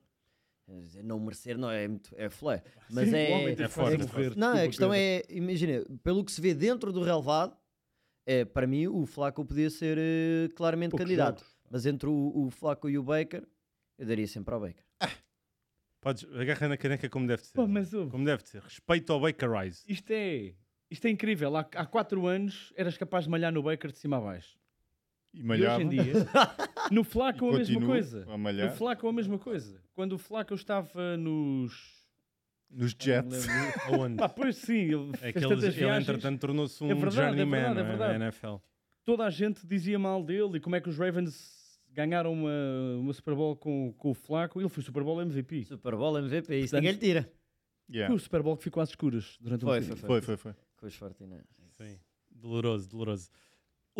não merecer, não é muito é flé, mas Sim, é, o homem é forte, é a morrer. Não, a questão é, imagina, pelo que se vê dentro do relevado, é, para mim o Flaco podia ser eh, claramente Poucos candidato. jogos. Mas entre o, o Flaco e o Baker, eu daria sempre ao Baker. Podes, agarra na caneca como deve ser. Pô, mas Como deve ser. Respeito ao Baker Rise. isto é, isto é incrível. Há, há quatro anos eras capaz de malhar no Baker de cima a baixo. E E malhava. hoje em dia, no Flaco a mesma coisa. a No malhar. Flaco a mesma coisa. Quando o Flaco estava nos... Nos Jets. Aonde? Pá, pois sim, ele É fez que ele, viagens. entretanto tornou-se um É verdade, é journeyman verdade, é verdade. na NFL. Toda a gente dizia mal dele e como é que os Ravens ganharam uma, uma Super Bowl com, com o Flaco. Ele foi Super Bowl MVP. Super Bowl, MVP, isso Portanto, ninguém lhe tira. Foi Yeah. o Super Bowl que ficou às escuras durante um Foi, bocadinho. Foi, foi, foi. Com os 49ers. Sim. Doloroso, doloroso.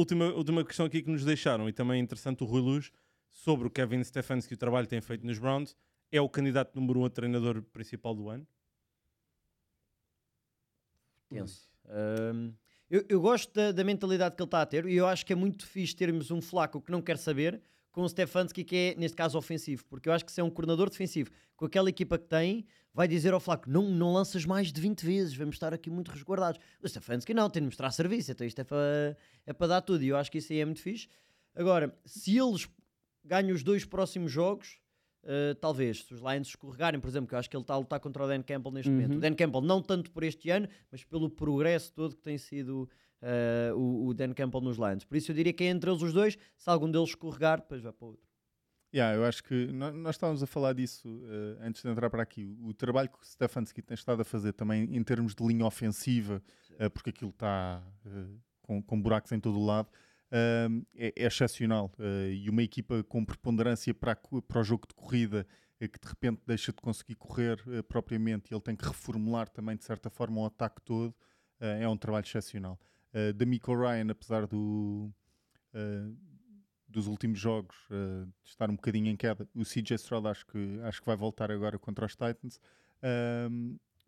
Última, última questão aqui que nos deixaram, e também interessante o Rui Luz, sobre o Kevin Stefanski e o trabalho que tem feito nos Browns, é o candidato número um a treinador principal do ano? Tenso. Ahm, eu, eu gosto da, da mentalidade que ele está a ter e eu acho que é muito fixe termos um flaco que não quer saber com o Stefanski que é, neste caso, ofensivo. Porque eu acho que se é um coordenador defensivo com aquela equipa que tem, vai dizer ao flaco, não, não lanças mais de 20 vezes, vamos estar aqui muito resguardados. O Stefanski não, tem de mostrar serviço, então isto é para é para dar tudo e eu acho que isso aí é muito fixe. Agora, se eles ganham os dois próximos jogos, Uh, talvez, se os Lions escorregarem, por exemplo, que eu acho que ele está a lutar contra o Dan Campbell neste Uhum. momento. O Dan Campbell, não tanto por este ano, mas pelo progresso todo que tem sido uh, o, o Dan Campbell nos Lions. Por isso eu diria que é entre eles os dois, se algum deles escorregar, depois vai para o outro. Yeah, eu acho que nó- nós, estávamos a falar disso eh, antes de entrar para aqui. O, o trabalho que o Stefanski tem estado a fazer também em termos de linha ofensiva, eh, porque aquilo está com, com buracos em todo o lado, é, é excepcional. E uma equipa com preponderância para, a para o jogo de corrida, que de repente deixa de conseguir correr eh, propriamente e ele tem que reformular também de certa forma o ataque todo, eh, é um trabalho excepcional. Uh, da Miko Ryan, apesar do, eh, dos últimos jogos eh, de estar um bocadinho em queda. O CJ Stroud acho que, acho que vai voltar agora contra os Titans.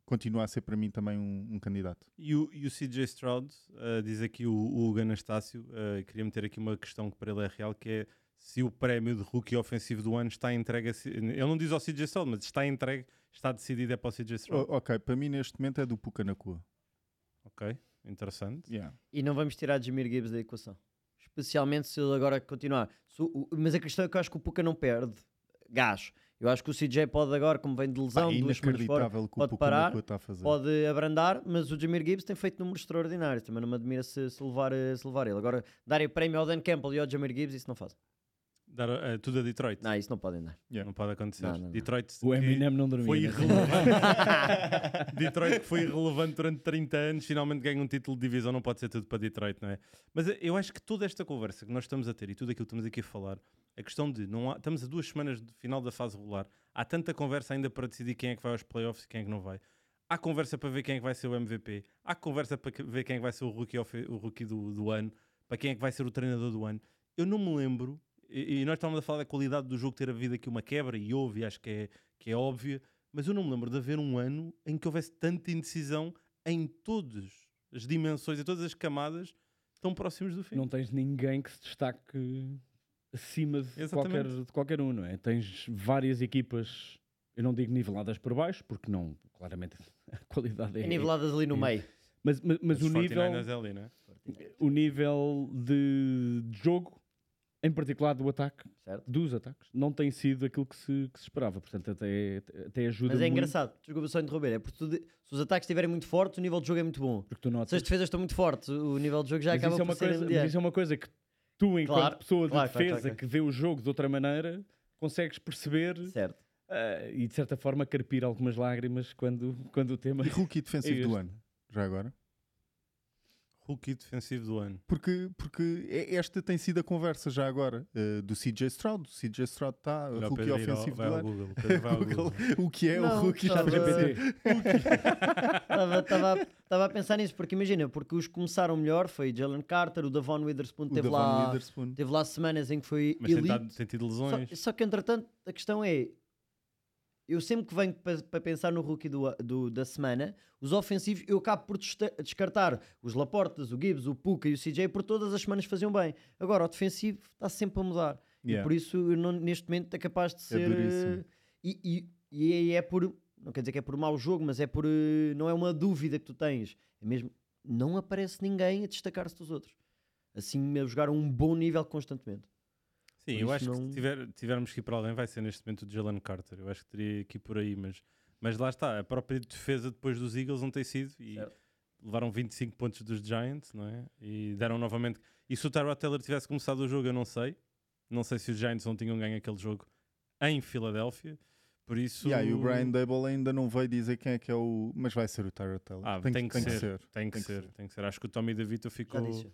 Continua a ser para mim também um, um candidato. E o, e o CJ Stroud, uh, diz aqui o, o Hugo Anastácio, uh, queria meter aqui uma questão que para ele é real, que é se o prémio de rookie ofensivo do ano está entregue, a, ele não diz ao CJ Stroud, mas está entregue, está decidido é para o CJ Stroud. O- ok, para mim neste momento é do Puka na Cua. Ok, interessante. Yeah. E não vamos tirar Jamir Gibbs da equação. Especialmente se ele agora continuar. O- o- mas a questão é que eu acho que o Puka não perde gás. Eu acho que o CJ pode agora, como vem de Pá, lesão, é duas semanas fora, inacreditável o que o pode parar, Cua está a fazer. pode abrandar, mas o Jamir Gibbs tem feito números extraordinários. Também não me admira se, se levar, eh, se levar ele. Agora, darem prémio ao Dan Campbell e ao Jamir Gibbs, isso não fazem. Dar uh, tudo a Detroit. Não, isso não podem dar. Yeah. Não pode acontecer. Não, não, não. Detroit O Eminem não dormia. foi né? irrelevante. Detroit que foi irrelevante durante 30 anos, finalmente ganha um título de divisão, não pode ser tudo para Detroit, não é? Mas eh, eu acho que toda esta conversa que nós estamos a ter e tudo aquilo que estamos aqui a falar, a questão de não há, estamos a duas semanas do final da fase regular, há tanta conversa ainda para decidir quem é que vai aos playoffs e quem é que não vai. Há conversa para ver quem é que vai ser o MVP, há conversa para ver quem é que vai ser o rookie, o rookie do, do ano, para quem é que vai ser o treinador do ano. Eu não me lembro, e, e nós estávamos a falar da qualidade do jogo ter havido aqui uma quebra, e houve, e acho que é, que é óbvia, mas eu não me lembro de haver um ano em que houvesse tanta indecisão em todas as dimensões e todas as camadas tão próximos do fim. Não tens ninguém que se destaque acima de qualquer, de qualquer um, não é? Tens várias equipas, eu não digo niveladas por baixo, porque não, claramente a qualidade é... É niveladas ali no é- meio. Mas, mas, mas Os o nível, 49ers é ali, não é? o nível de, de jogo em particular do ataque, Certo? dos ataques, não tem sido aquilo que se, que se esperava. Portanto, até, até ajuda Mas é muito, engraçado, desculpa só interromper, é porque tu se os ataques estiverem muito fortes, o nível de jogo é muito bom. Porque tu notas. Se as defesas estão muito fortes, o nível de jogo já mas, acaba isso é por uma ser coisa, mas mediano. isso é uma coisa que tu, enquanto Claro, pessoa de claro, defesa claro, que vê o jogo de outra maneira, consegues perceber Certo. ah, e, de certa forma, carpir algumas lágrimas quando, quando o tema E rookie defensivo É do ano, já agora? Rookie defensivo do ano. Porque, porque é- esta tem sido a conversa já agora eh, do CJ Stroud. O CJ Stroud está rookie Pedro ao- ofensivo vai do ao ano. Google. Ao o que é Não, o rookie estava- ofensivo? Estava a pensar nisso, porque imagina, porque os que começaram melhor foi Jalen Carter, o Davon Witherspoon teve Davon lá, Witherspoon. teve lá semanas em que foi Mas tem, elite. tado- tem tido lesões. Só, só que entretanto a questão é eu sempre que venho para pensar no rookie do, do- da semana, os ofensivos eu acabo por descartar os Laportas, o Gibbs, o Puka e o CJ por todas as semanas faziam bem. Agora o defensivo está sempre a mudar. E Yeah. por isso não- neste momento é capaz de ser. duríssimo. eh, e, e, e é por. Não quer dizer que é por mau jogo, mas é por. eh, Não é uma dúvida que tu tens. É mesmo. Não aparece ninguém a destacar-se dos outros. Assim, a jogar um bom nível constantemente. Sim, eu acho que não- se tiver, tivermos que ir para alguém, vai ser neste momento o Jalen Carter. Eu acho que teria que ir por aí, mas, mas lá está. A própria defesa depois dos Eagles não tem sido e Certo. levaram 25 pontos dos Giants, não é? E deram novamente. E se o Tyrod Taylor tivesse começado o jogo, eu não sei. Não sei se os Giants não tinham ganho aquele jogo em Filadélfia. Por isso. Yeah, e o Brian Dable ainda não veio dizer quem é que é o. Mas vai ser o Tyrod Taylor. Ah, tem, que, ser, Tem que ser, tem que ser. Acho que o Tommy DeVito Já ficou. disse.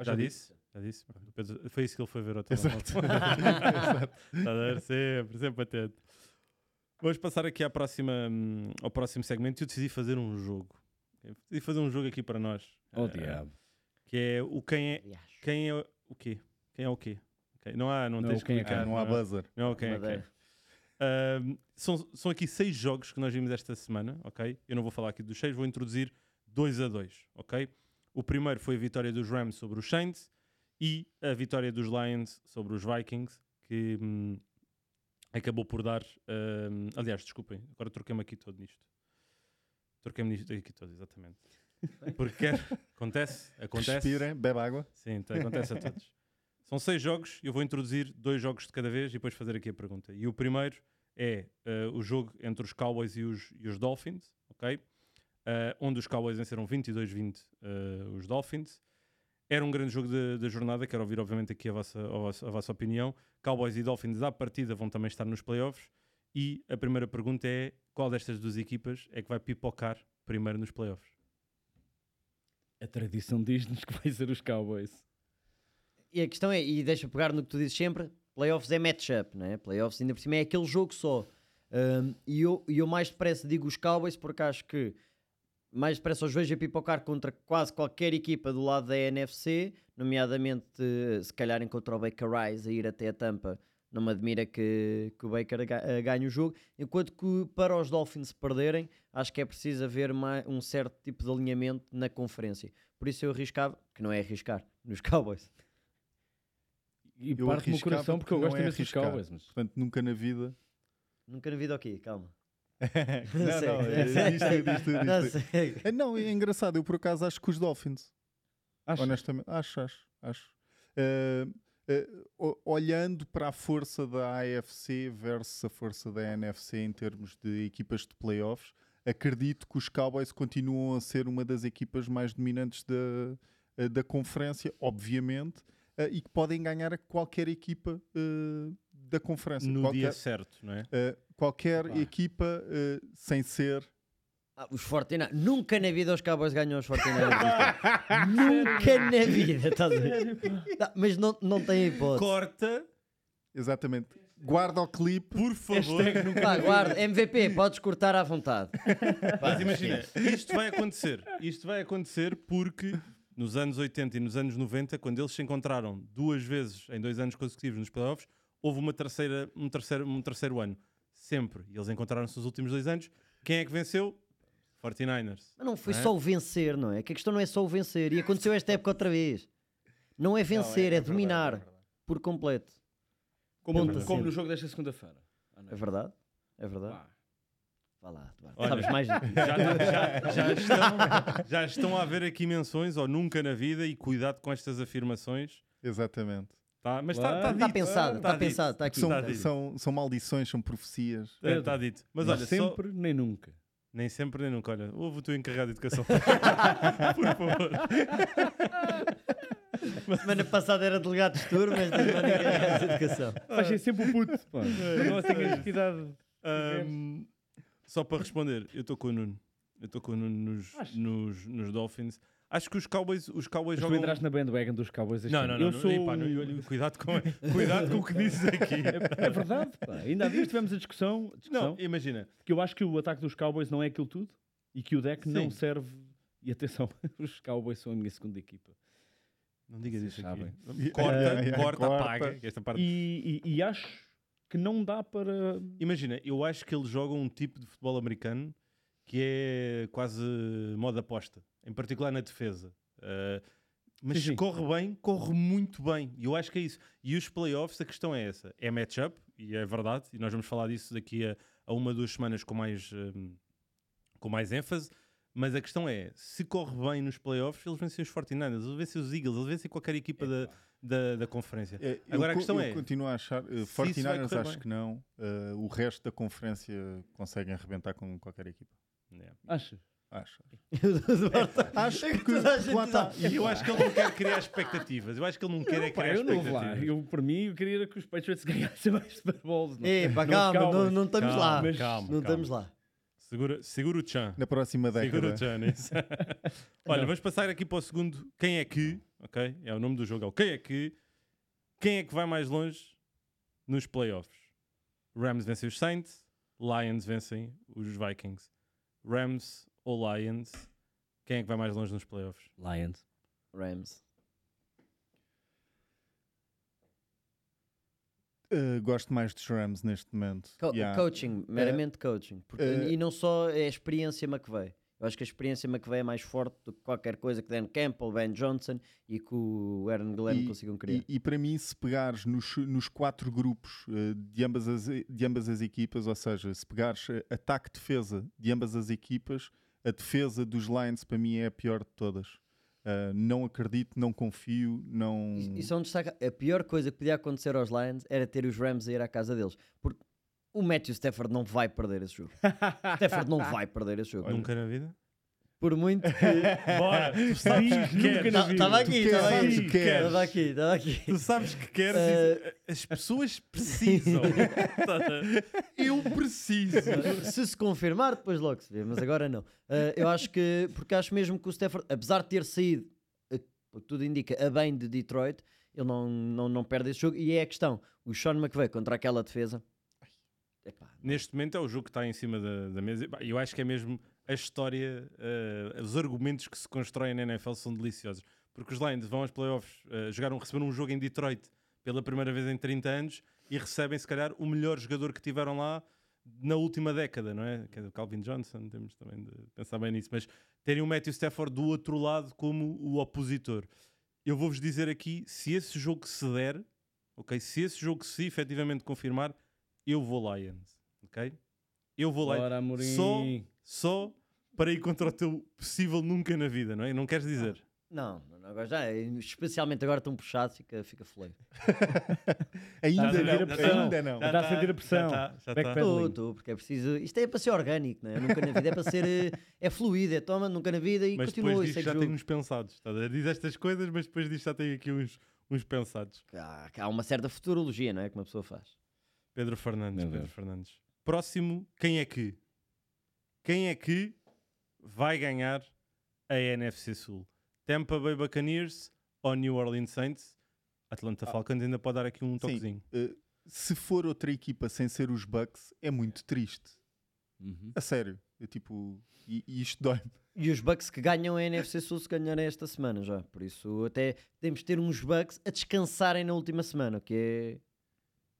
Já disse? Já disse? Pedro- Foi isso que ele foi ver ao telemóvel. Exato. Está a ver? Sempre, sempre atento. Vamos passar aqui à próxima, hum, ao próximo segmento. Eu decidi fazer um jogo. Eu decidi fazer um jogo aqui para nós. Oh, Eh, diabo. Que é o quem é, quem é o quê? Quem é o quê? Ok, Não há, não, Não, tens quem é explicar, Ah, não há buzzer. Não, ok, ok. Madeira. Ahm, são, são aqui seis jogos que nós vimos esta semana, ok? Eu não vou falar aqui dos seis, vou introduzir dois a dois, ok? O primeiro foi a vitória dos Rams sobre os Saints e a vitória dos Lions sobre os Vikings, que hum, acabou por dar. hum, aliás, desculpem, agora troquei-me aqui todo nisto. Troquei-me nisto aqui todo, exatamente. Porque acontece, acontece. Respirem, bebe água. Sim, tá, acontece a todos. São seis jogos, eu vou introduzir dois jogos de cada vez e depois fazer aqui a pergunta. E o primeiro é eh, o jogo entre os Cowboys e os, e os Dolphins, ok? Eh, onde os Cowboys venceram 22-20 eh, os Dolphins. Era um grande jogo da- da jornada, quero ouvir obviamente aqui a vossa, a, vossa, a vossa opinião. Cowboys e Dolphins à partida vão também estar nos playoffs. E a primeira pergunta é, qual destas duas equipas é que vai pipocar primeiro nos playoffs? A tradição diz-nos que vai ser os Cowboys. E a questão é, e deixa pegar no que tu dizes sempre, playoffs é matchup, não é? Playoffs ainda por cima é aquele jogo só. Um, e eu, e eu mais depressa digo os Cowboys porque acho que mais depressa os vejo a pipocar contra quase qualquer equipa do lado da NFC, nomeadamente eh, se calhar contra o Baker Rise a ir até a Tampa. Não me admira que, que o Baker eh, ganhe o jogo. Enquanto que para os Dolphins se perderem, acho que é preciso haver um certo tipo de alinhamento na conferência. Por isso eu arriscava, que não é arriscar, nos Cowboys. E Eu parte-me o coração porque eu gosto é imenso dos arriscar. Cowboys. Mas... Portanto, nunca na vida. Nunca na vida aqui, calma. não, sei. não, é, diz Não sei. É, Não, é engraçado. Eu por acaso acho que os Dolphins. Acho. Honestamente, acho, acho, acho. Eh, o- olhando para a força da AFC versus a força da NFC em termos de equipas de playoffs, acredito que os Cowboys continuam a ser uma das equipas mais dominantes da, eh, da conferência, obviamente, eh, e que podem ganhar a qualquer equipa eh, da conferência. No qualquer, dia certo, não é? eh, qualquer equipa sem ser Ah, os 49 Nunca na vida os Cowboys ganham os 49 Nunca na vida, estás a ver? Mas não, não tem hipótese. Corta, exatamente. Guarda o clipe. por favor. Pá, guarda, MVP, podes cortar à vontade. Mas imagina, isto vai acontecer. Isto vai acontecer porque nos anos 80 e nos anos 90, quando eles se encontraram duas vezes em dois anos consecutivos nos playoffs, houve uma terceira, um, terceiro, um terceiro ano. Sempre. E eles encontraram-se nos últimos dois anos. Quem é que venceu? 49ers. Mas não foi Não é? só o vencer, não é? Que a questão não é só o vencer. E aconteceu esta época outra vez. Não é vencer, é, dominar por completo. Como, Ponto como no jogo desta segunda-feira. à É noite. verdade? É verdade? Pá. Vá lá, Duarte. Olha, Sabes mais do que Já, já- já estão, já estão a haver aqui menções ou nunca na vida e cuidado com estas afirmações. Exatamente. Tá, mas está Está dito. pensado, Tá está dito. pensado, está aqui. São, Tá tá são, são maldições, são profecias. É, Está dito. Mas olha, só- sempre, nem nunca. nem sempre nem nunca. Olha, ouve o teu encarregado de educação. Por favor. Semana passada era delegado de turma, esta semana é de educação. Fazem sempre o puto. Pá. Não tenhas que idade. Só para responder, eu estou com o Nuno. Eu estou com o Nuno nos, Acho. nos, nos Dolphins. Acho que os Cowboys, os Cowboys Mas tu jogam. entraste na bandwagon dos Cowboys este Não, ano. não, não. Eu não. sou... Epá, não, cuidado, com, cuidado com o que dizes aqui. É verdade, pá. Ainda há dias tivemos a discussão, discussão Não, imagina. que eu acho que o ataque dos Cowboys não é aquilo tudo e que o deck não Sim. serve. E atenção, os Cowboys são a minha segunda equipa. Não digas isso aqui. sabem. Corta, Yeah, yeah, corta, corta. apaga. Esta parte. E, e- e acho que não dá para. Imagina, eu acho que eles jogam um tipo de futebol americano que é quase modo aposta, em particular na defesa. Uh, mas Sim, se sim. corre bem, corre muito bem. E eu acho que é isso. E os playoffs, a questão é essa: é matchup, e é verdade, e nós vamos falar disso daqui a, a uma, duas semanas com mais, um, com mais ênfase. Mas a questão é: se corre bem nos playoffs, eles vencem os 49ers, eles vencem os Eagles, eles vencem qualquer equipa da, da, da conferência. É, eu Agora a co- questão eu é, continuo a achar. Uh, se isso vai 49ers correr acho bem. que não. Uh, o resto da conferência conseguem arrebentar com qualquer equipa. Yeah. Achas? Acho. Acho É que porque toda a gente lá está. sabe. E eu acho que ele não quer criar expectativas. Eu acho que ele não quer é Pá, criar eu não vou lá. expectativas. Eu, por mim, eu queria que os Patriots ganhassem mais Super Bowls. não? Ei, pá, Não calma, não, não estamos Calma, lá. mas calma, Não calma. estamos lá. Segura, segura o Chan. Na próxima Segura década. o Chan. isso. Olha, vamos passar aqui para o segundo. Quem é que, ok? É o nome do jogo. é o Quem é que? Quem é que vai mais longe nos playoffs? Rams vencem os Saints, Lions vencem os Vikings. Rams ou Lions? Quem é que vai mais longe nos playoffs? Lions. Rams. Uh, gosto mais dos Rams neste momento. Co- Yeah. Coaching, meramente coaching. Porque- eh, e não só é a experiência McVeigh. Eu acho que a experiência McVeigh é mais forte do que qualquer coisa que Dan Campbell, Ben Johnson e que o Aaron Glenn E- consigam criar. E, e para mim, se pegares nos, nos quatro grupos uh, de, ambas as, de ambas as equipas, ou seja, se pegares uh, ataque-defesa de ambas as equipas, a defesa dos Lions para mim é a pior de todas. Uh, não acredito, não confio, não. E, e só um destaque, a pior coisa que podia acontecer aos Lions era ter os Rams a ir à casa deles. Porque o Matthew Stafford não vai perder esse jogo. Stafford não vai perder esse jogo. Nunca na vida? Por muito que. Bora, tu sabes que queres. vida. Estava Tu aqui, queres, estava aqui. tu queres. Estava aqui, estava aqui. Tu sabes que queres. Eh, e As pessoas precisam. Eu preciso. se se confirmar, depois logo se vê, mas agora não. Uh, eu acho que, porque acho mesmo que o Stafford, apesar de ter saído, o que tudo indica, a bem de Detroit, ele não, não, não perde esse jogo. E é a questão: o Sean McVay contra aquela defesa. Epá, Neste momento é o jogo que está em cima da, da mesa. Eu acho que é mesmo a história, eh, os argumentos que se constroem na NFL são deliciosos. Porque os Lions vão aos playoffs, eh, jogaram, receberam um jogo em Detroit pela primeira vez em 30 anos e recebem, se calhar, o melhor jogador que tiveram lá na última década, não é? Que é o Calvin Johnson, temos também de pensar bem nisso. Mas terem o Matthew Stafford do outro lado como o opositor. Eu vou-vos dizer aqui, se esse jogo se der, ok? Se esse jogo se efetivamente confirmar, eu vou Lions, ok? Eu vou Lions. Amorim. Só, só para ir contra o teu possível nunca na vida, não é? Não queres dizer? não, não, agora já, especialmente agora tão puxado, fica, fica fleiro. Ainda Está a sentir não, a pressão. ainda não. Já Dá a sentir a pressão. Tá, tá. Estou, estou, porque é preciso. Isto é para ser orgânico, não é? Nunca na vida é para ser. eh, É fluido, é toma, nunca na vida e Mas continua depois disto já tem uns pensados. Tá? Diz estas coisas, mas depois disto já tem aqui uns, uns pensados. Há, há uma certa futurologia, não é? Que uma pessoa faz. Pedro Fernandes, Pedro. Fernandes. Próximo, quem é que? Quem é que vai ganhar a NFC Sul? Tampa Bay Buccaneers ou New Orleans Saints? Atlanta Falcons ainda pode dar aqui um toquezinho. Uh, se for outra equipa sem ser os Bucks, é muito triste. Uhum. A sério. Eu, tipo, e, e isto dói-me. E os Bucks que ganham a NFC Sul se ganharem esta semana já. Por isso, até temos de ter uns Bucks a descansarem na última semana, o que é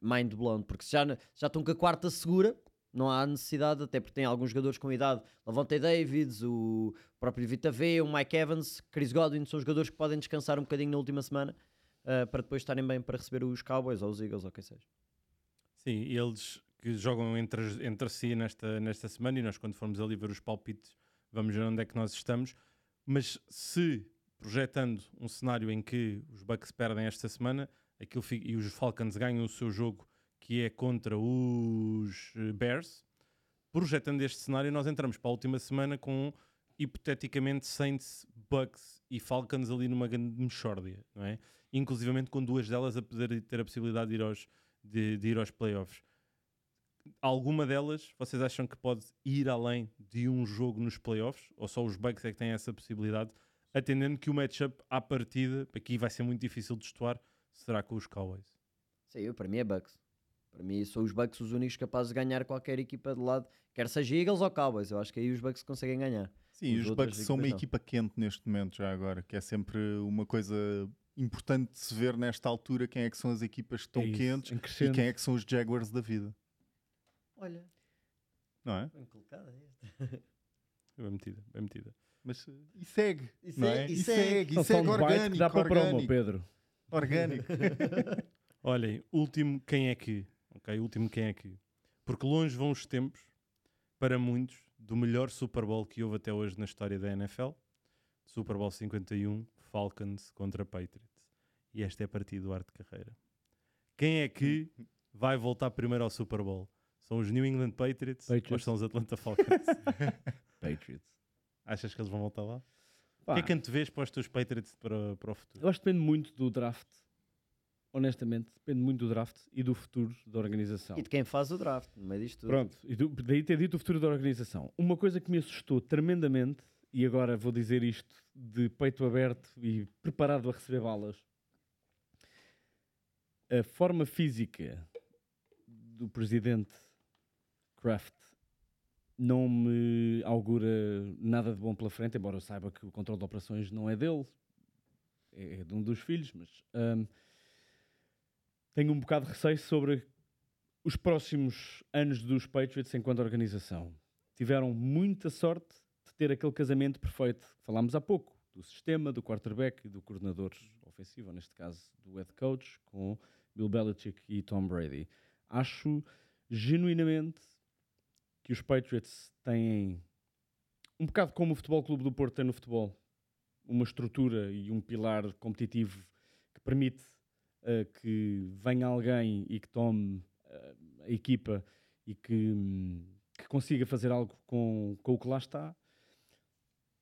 mind blown. Porque já, se já estão com a quarta segura, não há necessidade, até porque tem alguns jogadores com idade. Lavonte Davids, o próprio Vita V, o Mike Evans, Chris Godwin, são jogadores que podem descansar um bocadinho na última semana ah, para depois estarem bem para receber os Cowboys ou os Eagles ou o que seja. Sim, eles que jogam entre, entre si nesta, nesta semana e nós quando formos ali ver os palpites vamos ver onde é que nós estamos. Mas se projetando um cenário em que os Bucks perdem esta semana, aquilo fi- e os Falcons ganham o seu jogo que é contra os eh, Bears, projetando este cenário, nós entramos para a última semana com hipoteticamente Saints, Bucks e Falcons ali numa grande mexórdia, não é? Inclusivamente com duas delas a poder ter a possibilidade de ir aos, de, de ir aos playoffs. Alguma delas vocês acham que pode ir além de um jogo nos playoffs? Ou só os Bucks é que têm essa possibilidade? Atendendo que o matchup à partida, aqui vai ser muito difícil de estuar, será com os Cowboys. Sim, eu, para mim é Bucks. Para mim são os Bucks os únicos capazes de ganhar qualquer equipa de lado, quer seja Eagles ou Cowboys. Eu acho que aí os Bucks conseguem ganhar. Sim, Os os Bucks são uma não. equipa quente neste momento, já agora, que é sempre uma coisa importante de se ver nesta altura quem é que são as equipas que estão É isso, quentes e quem é que são os Jaguars da vida, Olha, não é? bem colocado esta. Bem metida, bem metida. Mas uh, e segue, E não é? segue, E e segue. e segue orgânico, dá para promo, orgânico, Pedro. orgânico. Olhem, último quem é que? Ok, último quem é que? Porque longe vão os tempos, para muitos, do melhor Super Bowl que houve até hoje na história da NFL. Super Bowl 51, Falcons contra Patriots. E esta é a partida do Arte de Carreira. Quem é que vai voltar primeiro ao Super Bowl? São os New England Patriots, ou Patriots. são os Atlanta Falcons? Patriots. Achas que eles vão voltar lá? O Pá, que é que antevês para os teus Patriots para, para o futuro? Eu acho que depende muito do draft. Honestamente, depende muito do draft e do futuro da organização. E de quem faz o draft, no meio disto tudo. Pronto, e do- daí ter dito o futuro da organização. Uma coisa que me assustou tremendamente, e agora vou dizer isto de peito aberto e preparado a receber balas, a forma física do presidente Kraft não me augura nada de bom pela frente, embora eu saiba que o controle de operações não é dele, é, de um dos filhos, mas hum, tenho um bocado de receio sobre os próximos anos dos Patriots enquanto organização. Tiveram muita sorte de ter aquele casamento perfeito que falámos há pouco, do sistema, do quarterback e do coordenador ofensivo, neste caso do head coach, com Bill Belichick e Tom Brady. Acho genuinamente que os Patriots têm um bocado como o Futebol Clube do Porto tem no futebol, uma estrutura e um pilar competitivo que permite eh, que venha alguém e que tome eh, a equipa e que, hum, que consiga fazer algo com, com o que lá está,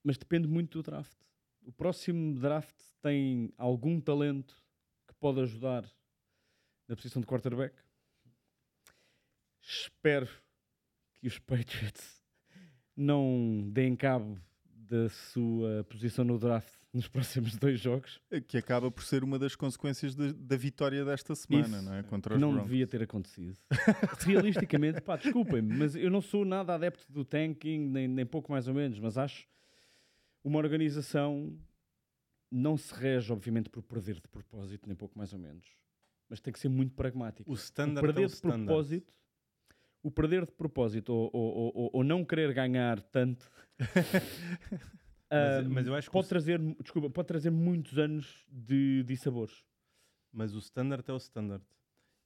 mas depende muito do draft. O próximo draft tem algum talento que pode ajudar na posição de quarterback. Espero que os Patriots não deem cabo da sua posição no draft nos próximos dois jogos. Que acaba por ser uma das consequências da, da vitória desta semana, Isso, não é? Contra os não Broncos. devia ter acontecido. Realisticamente, pá, desculpem-me, mas eu não sou nada adepto do tanking, nem, nem pouco mais ou menos, mas acho uma organização não se rege, obviamente, por perder de propósito, nem pouco mais ou menos, mas tem que ser muito pragmático. O O standard é perder o de standard. propósito, o perder de propósito ou, ou- ou- ou- não querer ganhar tanto. Mas- ah, mas eu acho que pode o- trazer, desculpa, pode trazer muitos anos de dissabores. Mas o standard é o standard.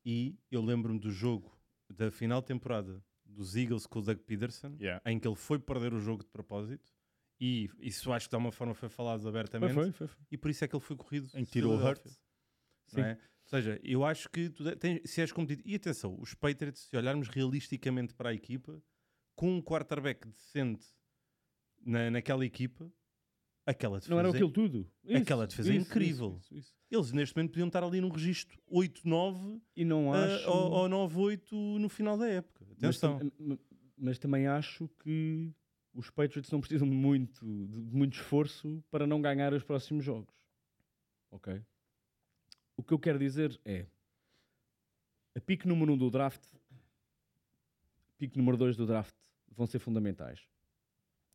E eu lembro-me do jogo da final de temporada dos Eagles com o Doug Peterson, Yeah. em que ele foi perder o jogo de propósito. E isso acho que de alguma forma foi falado abertamente. Foi, foi, foi. E por isso é que ele foi corrido. Em de que tirou o Sim. é? Ou seja, eu acho que tu tens- se és competitivo. E atenção, os Patriots, se olharmos realisticamente para a equipa, com um quarterback decente na, naquela equipa, aquela defesa. Não era aquilo tudo. Aquela defesa é incrível. isso, isso. Eles neste momento podiam estar ali num registro 8-9 E não ah, acho. ou, ou 9-8 no final da época. mas, Atenção. tam- m- mas também acho que os Patriots não precisam de muito, de muito esforço para não ganhar os próximos jogos. Ok? O que eu quero dizer é a pique número 1 um do draft, pique número 2 do draft vão ser fundamentais.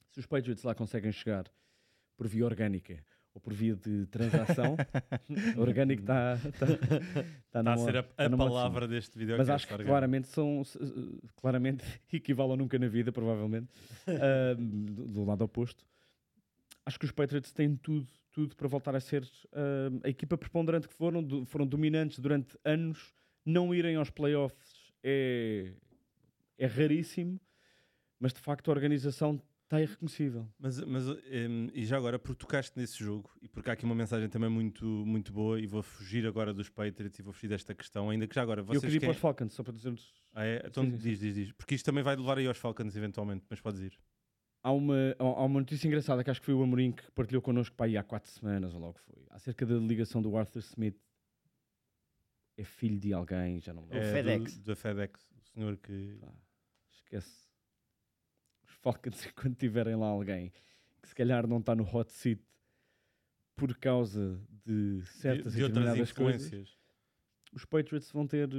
Se os Patriots lá conseguem chegar por via orgânica ou por via de transação, orgânico está tá, tá na a ser a, tá a palavra deste vídeo. Mas acho que claramente são s- claramente equivalem nunca na vida, provavelmente, do, do lado oposto. Acho que os Patriots têm tudo, tudo para voltar a ser ah, a equipa preponderante que foram, do- foram dominantes durante anos. Não irem aos playoffs é, é raríssimo, mas de facto a organização Está irreconhecível. Mas, mas em, e já agora, porque tocaste nesse jogo e porque há aqui uma mensagem também muito, muito boa e vou fugir agora dos Patriots e vou fugir desta questão, ainda que já agora Eu vocês queria ir para os Falcons, só para dizer Ah, é? Então Sim, sim, diz, diz, diz. Porque isto também vai levar aí aos Falcons eventualmente, mas podes ir. Há uma, há uma notícia engraçada que acho que foi o Amorim que partilhou connosco para aí há quatro semanas, ou logo foi, acerca da ligação do Arthur Smith. É filho de alguém, já não me lembro. É FedEx. Do, da FedEx, o senhor que... Pá, esquece. Os Falcons, quando tiverem lá alguém que se calhar não está no hot seat por causa de De, certas de e outras determinadas coisas, influências. os Patriots vão ter,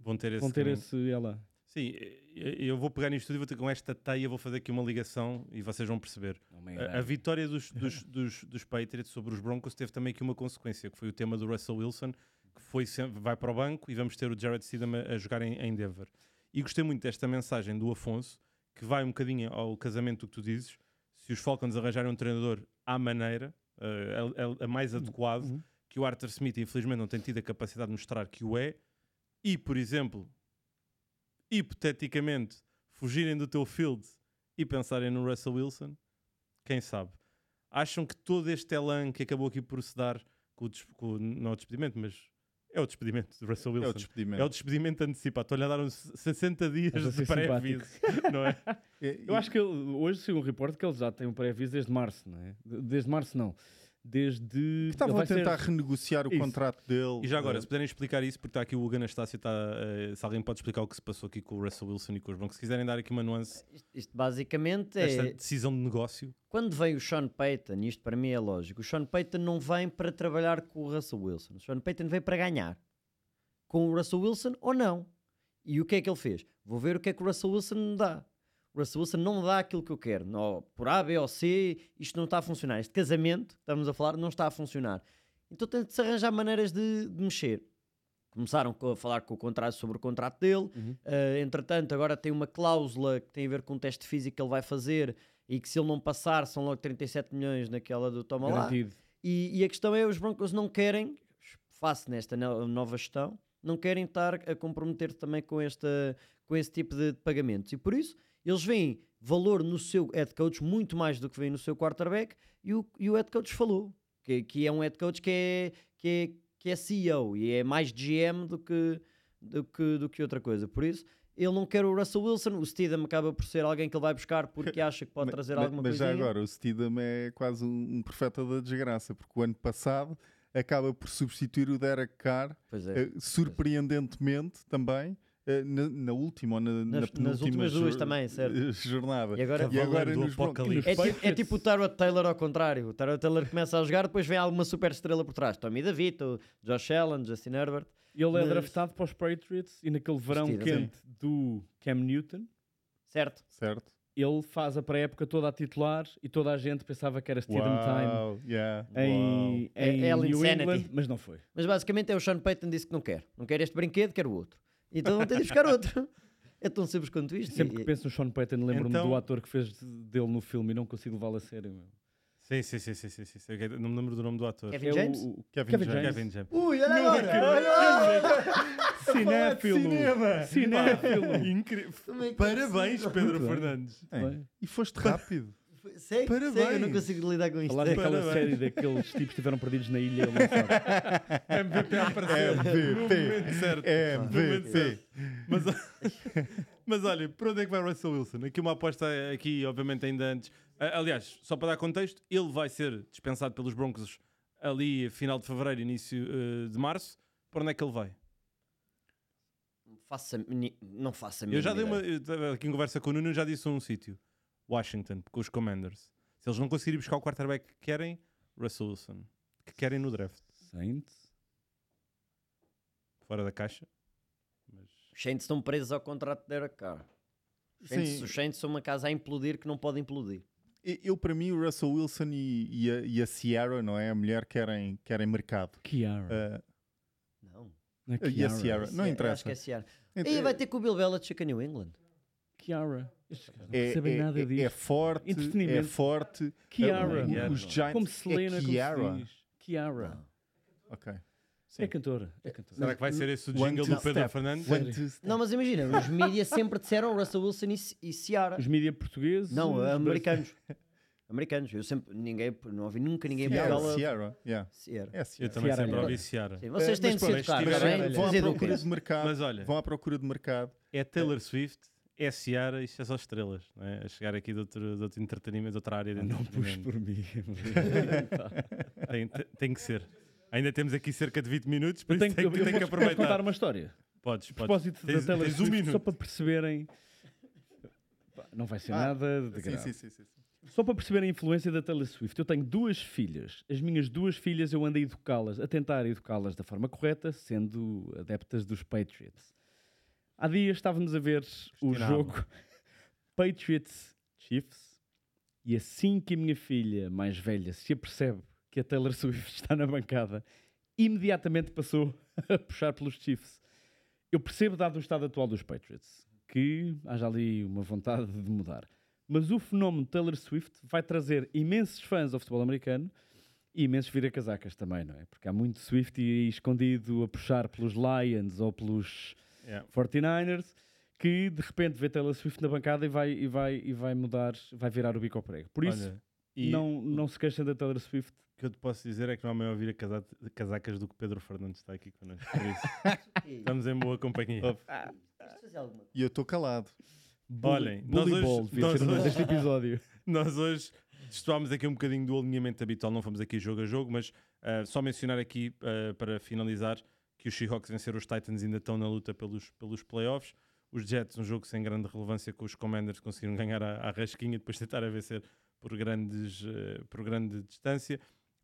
Vão ter esse vão ter esse ela. Sim, eu vou pegar nisto tudo e vou ter com esta teia, vou fazer aqui uma ligação e vocês vão perceber. A, a vitória dos, dos, dos, dos Patriots sobre os Broncos teve também aqui uma consequência, que foi o tema do Russell Wilson, que foi sempre, vai para o banco e vamos ter o Jared Stidham a, a jogar em, em Denver. E gostei muito desta mensagem do Afonso, que vai um bocadinho ao casamento do que tu dizes. Se os Falcons arranjarem um treinador à maneira, eh, a, a- a mais adequado, Uhum. que o Arthur Smith infelizmente não tem tido a capacidade de mostrar que o é, e por exemplo, hipoteticamente, fugirem do teu field e pensarem no Russell Wilson, quem sabe? Acham que todo este elan que acabou aqui por se dar com o, des- com o- não o despedimento, mas é o despedimento do Russell É o Wilson. despedimento. É o despedimento antecipado. Estou-lhe a dar uns 60 dias de ser pré-aviso, não é? É, Eu acho que ele, hoje saiu um reporte que ele já tem um pré-aviso desde março, não é? De- Desde março, não. Desde. que estavam ele a tentar ser- renegociar o Isso. contrato dele. E já agora, eh, se puderem explicar isso, porque está aqui o Hugo Anastácio, está, eh, se alguém pode explicar o que se passou aqui com o Russell Wilson e com os Broncos, se quiserem dar aqui uma nuance Isto, isto basicamente é. decisão de negócio. Quando vem o Sean Payton, isto para mim é lógico, o Sean Payton não vem para trabalhar com o Russell Wilson. O Sean Payton vem para ganhar. Com o Russell Wilson ou não. E o que é que ele fez? Vou ver o que é que o Russell Wilson me dá. O Russell Wilson não me dá aquilo que eu quero. Não, por A, B ou C, isto não está a funcionar. Este casamento estamos a falar não está a funcionar. Então tem de se arranjar maneiras de, de mexer. Começaram co- a falar com o contrato sobre o contrato dele. Uhum. Uh, entretanto, agora tem uma cláusula que tem a ver com um teste físico que ele vai fazer e que se ele não passar são logo 37 milhões naquela do toma lá. E, e a questão é, os Broncos não querem, face nesta no- nova gestão, não querem estar a comprometer também com, esta, com esse tipo de pagamentos. E por isso, eles veem valor no seu head coach muito mais do que veem no seu quarterback e o, e o head coach falou, que, que é um head coach que é, que, é, que é CEO e é mais GM do que, do, que, do que outra coisa. Por isso, ele não quer o Russell Wilson, o Steedham acaba por ser alguém que ele vai buscar porque acha que pode trazer ma- alguma mas coisa. já agora, o Steedham é quase um, um profeta da desgraça, porque o ano passado acaba por substituir o Derek Carr, é. eh, surpreendentemente também, na, na última ou na, na Nas- nas penúltima últimas duas também, certo. eh, jornada. E agora, E agora do nos Apocalipse. É, tipo- é tipo o Tyrod Taylor ao contrário. O Tyrod Taylor começa a jogar, depois vem alguma super estrela por trás. Tommy DeVito, Josh Allen, Justin Herbert. Ele é Mas- draftado para os Patriots e naquele verão Steedham, quente do Cam Newton, Certo? Certo? ele faz a pré-época toda a titular e toda a gente pensava que era Steedham Time Uau, yeah, em, É- em é a New insanity. England, mas não foi. Mas basicamente é o Sean Payton disse que não quer. Não quer este brinquedo, quer o outro. Então vão ter de buscar outro. É tão simples quanto isto. Sempre E- que penso no Sean Payton, lembro-me Então- do ator que fez dele no filme e não consigo levá-lo a sério. meu. Sim, sim, sim, sim, sim, sim, Não me lembro do nome do ator. Kevin É o- James? o Kevin Kevin James. James. Kevin James. Ui, olha agora! olha Cinéfilo! Cinéfilo! Incrível. É que Parabéns, é Pedro. Fernandes. É. E foste rápido. Sei, sei, eu não Parabéns. consigo lidar com isto. Falar daquela Parabéns. série daqueles tipos que estiveram perdidos na ilha, ele não sabe. MVP apareceu. No momento certo. É, MVP. Mas, mas olha, para onde é que vai Russell Wilson? Aqui uma aposta, aqui, obviamente, ainda antes. Ah, Aliás, só para dar contexto, ele vai ser dispensado pelos Broncos ali, final de fevereiro, início eh, de março. Para onde é que ele vai? Não faça, não faça a Eu já dei uma. Aqui em conversa com o Nuno, já disse um sítio: Washington, com os Commanders. Se eles não conseguirem buscar o quarterback que querem, Russell Wilson. Que querem no draft. Saints? Fora da caixa. Mas. Os Saints estão presos ao contrato de Derek Carr. Os Saints, os Saints são uma casa a implodir que não pode implodir. Eu, para mim, o Russell Wilson e, e a, e a Sierra, não é? A mulher querem, querem mercado. Kiara. Ah, Não. Não é e a Kiara. Sierra? Não interessa. Acho que é E vai ter com o Bill Belichick a New England. Kiara. É, é- nada é- disso. é forte, é forte. Kiara. Ah, Kiara. Os Giants. Como Selena, é como Kiara. se diz. Kiara. Ok. É cantora. É cantora. Será que vai ser esse o jingle do Pedro step. Fernandes? Não, mas imagina, os mídias sempre disseram Russell Wilson e, e Ciara. Os mídia portugueses. Não, os americanos. Americanos. Eu sempre, ninguém, não ouvi nunca ninguém pegar Sierra. Yeah. Ciara. É Eu Sierra. também Ciara sempre é ouvi Ciara. Sim, vocês Eh, têm mas de pronto, se educar, mas está tiveram- bem? Vão à procura de mercado. Mas olha, Vão à procura de mercado. é Taylor Swift, é isto é só estrelas. Não é? A chegar aqui de outro, de outro entretenimento, de outra área de Não pus entretenimento. por mim. Tem, tem- que ser. Ainda temos aqui cerca de 20 minutos, por Eu isso tenho, tem, eu que- tem que posso- posso contar aproveitar. uma história. Podes, podes. propósito Tens- da Taylor tens um minuto. só para perceberem. Não vai ser Ah, nada de grave. sim, sim, sim. sim. Só para perceberem a influência da Taylor Swift, eu tenho duas filhas. As minhas duas filhas eu ando a educá-las, a tentar educá-las da forma correta, sendo adeptas dos Patriots. Há dias estávamos a ver o jogo Patriots Chiefs e assim que a minha filha mais velha se apercebe que a Taylor Swift está na bancada, imediatamente passou a puxar pelos Chiefs. Eu percebo, dado o estado atual dos Patriots, que haja ali uma vontade de mudar. Mas o fenómeno Taylor Swift vai trazer imensos fãs ao futebol americano e imensos vira-casacas também, não é? Porque há muito Swift escondido a puxar pelos Lions ou pelos Yeah. 49ers que de repente vê Taylor Swift na bancada e vai, e vai, e vai mudar, vai virar o bico ao prego. Por isso, Olha, e não, não se queixem da Taylor Swift. o que eu te posso dizer é que não há maior ouvir a casa- casacas do que Pedro Fernandes está aqui connosco. Por isso, estamos em boa companhia. Coisa? E eu estou calado. Olhem, nós Ball hoje, nós deste episódio. Nós hoje destoámos aqui um bocadinho do alinhamento habitual, não fomos aqui jogo a jogo, mas ah, só mencionar aqui ah, para finalizar que os Seahawks venceram os Titans ainda estão na luta pelos, pelos playoffs. Os Jets, um jogo sem grande relevância com os Commanders, conseguiram ganhar à, à rasquinha, depois de tentar a vencer por, grandes, ah, por grande distância.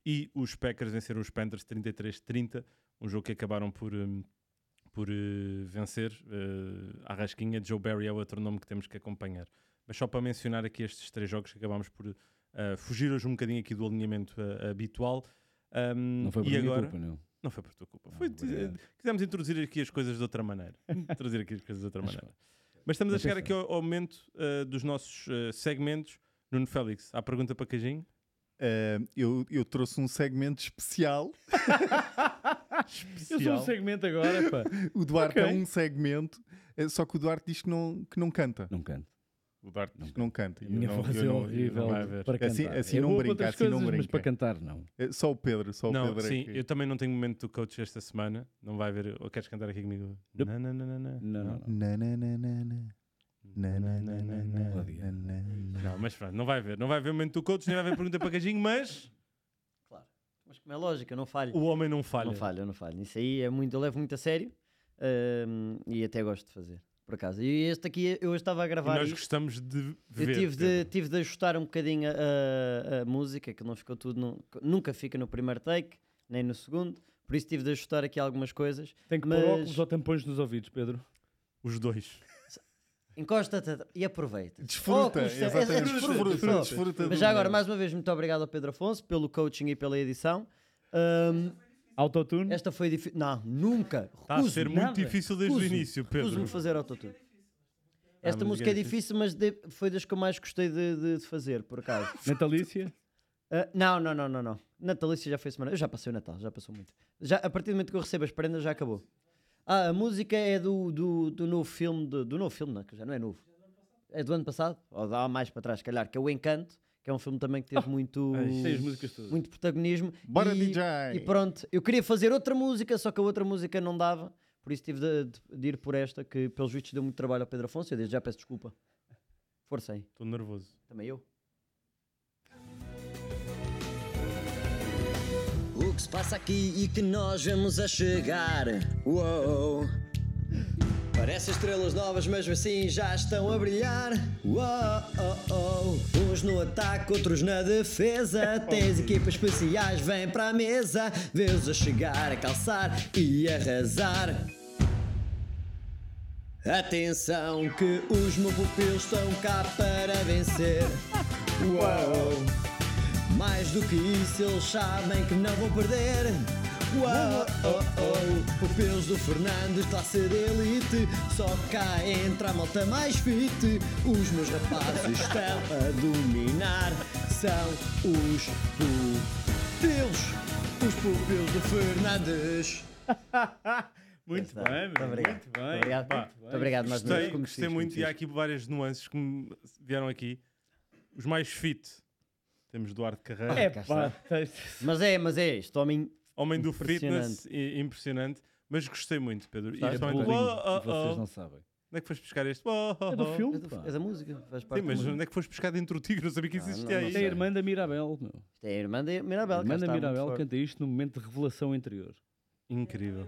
E os Packers venceram os Panthers 33-30, um jogo que acabaram por, hum, por eh, vencer uh, à rasquinha. Joe Barry é outro nome que temos que acompanhar. Mas só para mencionar aqui estes três jogos que acabámos por uh, fugir hoje um bocadinho aqui do alinhamento uh, habitual. Um, Não foi por e agora... culpa, não. Não foi por tua culpa. Não, Foi, obrigado. quisemos introduzir aqui as coisas de outra maneira. introduzir aqui as coisas de outra Mas maneira. Mas estamos a chegar aqui ao, ao momento uh, dos nossos uh, segmentos. Nuno Félix, há pergunta para Cajinho? Uh, eu, eu trouxe um segmento especial. Eu sou um segmento agora, pá. O Duarte Ok. é um segmento, eh, só que o Duarte diz que não, que não canta. Não canto. O Duarte diz que não canta. A minha não- voz é não- horrível não para Assim- cantar. assim é não boa para brinca, outras assim não coisas, mas brinca. para cantar não. Eh, Só o Pedro, só o Não, Pedro é sim, que- eu também não tenho momento do coach esta semana. Não vai haver. Ou queres cantar aqui comigo? Não, não, não, não, não. Não, não, não. Não, mas pronto, não vai haver. Não vai haver momento do coach, nem vai haver pergunta para Cajinho, mas Claro. Mas como é lógico, eu não falho. o homem não falha. Não falho, eu não falho. Isso aí é muito, eu levo muito a sério hum, e até gosto de fazer, por acaso. E este aqui, eu estava a E gravar nós isto. gostamos de ver. Eu tive de, tive de ajustar um bocadinho a, a- música, que não ficou tudo. no- nunca fica no primeiro take, nem no segundo. Por isso tive de ajustar aqui algumas coisas. Tem que Mas- pôr óculos ou tampões nos ouvidos, Pedro. Os dois. Encosta-te e aproveita. Desfruta, Óculos, é- é exatamente. desfruta, Desfruta, desfruta. Mas já agora, mais uma vez, muito obrigado ao Pedro Afonso pelo coaching e pela edição. Hum, Autotune. esta foi difícil. Não, nunca. Está a ser muito nada. difícil desde o início, Pedro. Recuso-me fazer autotune. Esta música é é difícil, mas de- foi das que eu mais gostei de, de- de fazer, por acaso. Natalícia. Ah, não, não, não, não, não. Natalícia já foi semana. Eu já passei o Natal, já passou muito. Já, a partir do momento que eu recebo as prendas, já acabou. Ah, a música é do, do, do novo filme, do, do novo filme, não, que já não é novo. É do ano passado, ou dá mais para trás, se calhar, que é o Encanto, que é um filme também que teve muito, muito protagonismo. Bora, e, DJ! E pronto, eu queria fazer outra música, só que a outra música não dava, por isso tive de, de- de ir por esta, que pelos vistos deu muito trabalho ao Pedro Afonso. Eu desde já peço desculpa. Força aí, Estou nervoso. também eu. O que se passa aqui e que nós vamos a chegar? Uou! Parecem estrelas novas, mas assim já estão a brilhar. Uou! Uns no ataque, outros na defesa. Tens equipas especiais, vem para a mesa. Vê-os a chegar, a calçar e arrasar. Atenção que os meus estão cá para vencer. Uou! Mais do que isso, eles sabem que não vão perder. Uou, oh, oh. Pupilos do Fernandes, classe de elite. Só cá entra a malta mais fit. Os meus rapazes estão a dominar. São os pupilos, os pupilos do Fernandes. Muito bem, Muito obrigado. muito bem. Obrigado. Pá, Muito obrigado mais uma. Gostei, como gostei muito e há aqui várias nuances que vieram aqui. Os mais fit. Temos Duarte Carreira. É pá, Mas é, mas é, este homem Homem do fitness, i- impressionante. Mas gostei muito, Pedro. E é principalmente- burrinho, Oh, oh, e vocês oh. não sabem. Onde é que foste buscar este? Oh, oh, É do oh. filme, é, do- é da música. Faz Sim, parte mas da música. onde é que foste buscar dentro do tigre? Não sabia que existia não, não aí. Isto é a irmã da Mirabel, meu. Isto é a irmã da Mirabel. A irmã da Mirabel canta isto no momento de revelação interior. Incrível.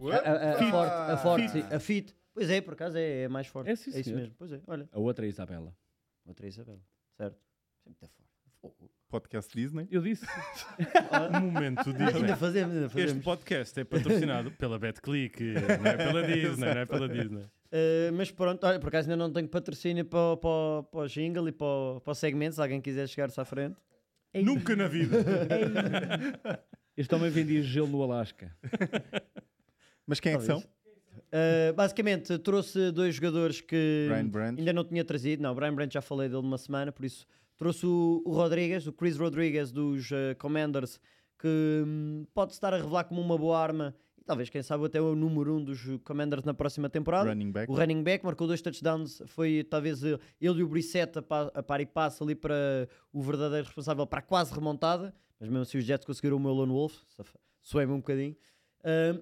A, a, a Fit. forte, a forte, sim, a fit. Pois é, por acaso é, é mais forte. É, sim, isso senhor. mesmo. Pois é, olha. A outra é a Isabela. Outra Isabel. Certo. Sempre está forte. Podcast Disney. Eu disse. Um momento Ainda Disney. fazemos, ainda Este fazemos. podcast é patrocinado pela BetClick, não é pela Disney, não é pela Disney. Uh, mas pronto, olha, por acaso ainda não tenho patrocínio para, o- para, para o jingle e para, o- para o segmento, se alguém quiser chegar-se à frente. Nunca na vida. Este homem vendia gelo no Alasca. Mas quem é que são? Uh, basicamente, trouxe dois jogadores que ainda não tinha trazido. Não, o Brian Brandt já falei dele numa semana, por isso trouxe o, o Rodrigues, o Chris Rodrigues dos uh, Commanders, que hum, pode estar a revelar como uma boa arma e talvez, quem sabe, até o número um dos Commanders na próxima temporada. Running back. O running back marcou dois touchdowns, foi talvez ele e o Brissette a, pa, a par e passo ali para o verdadeiro responsável para a quase remontada, mas mesmo assim os Jets conseguiram o meu Lone Wolf, suei-me um bocadinho.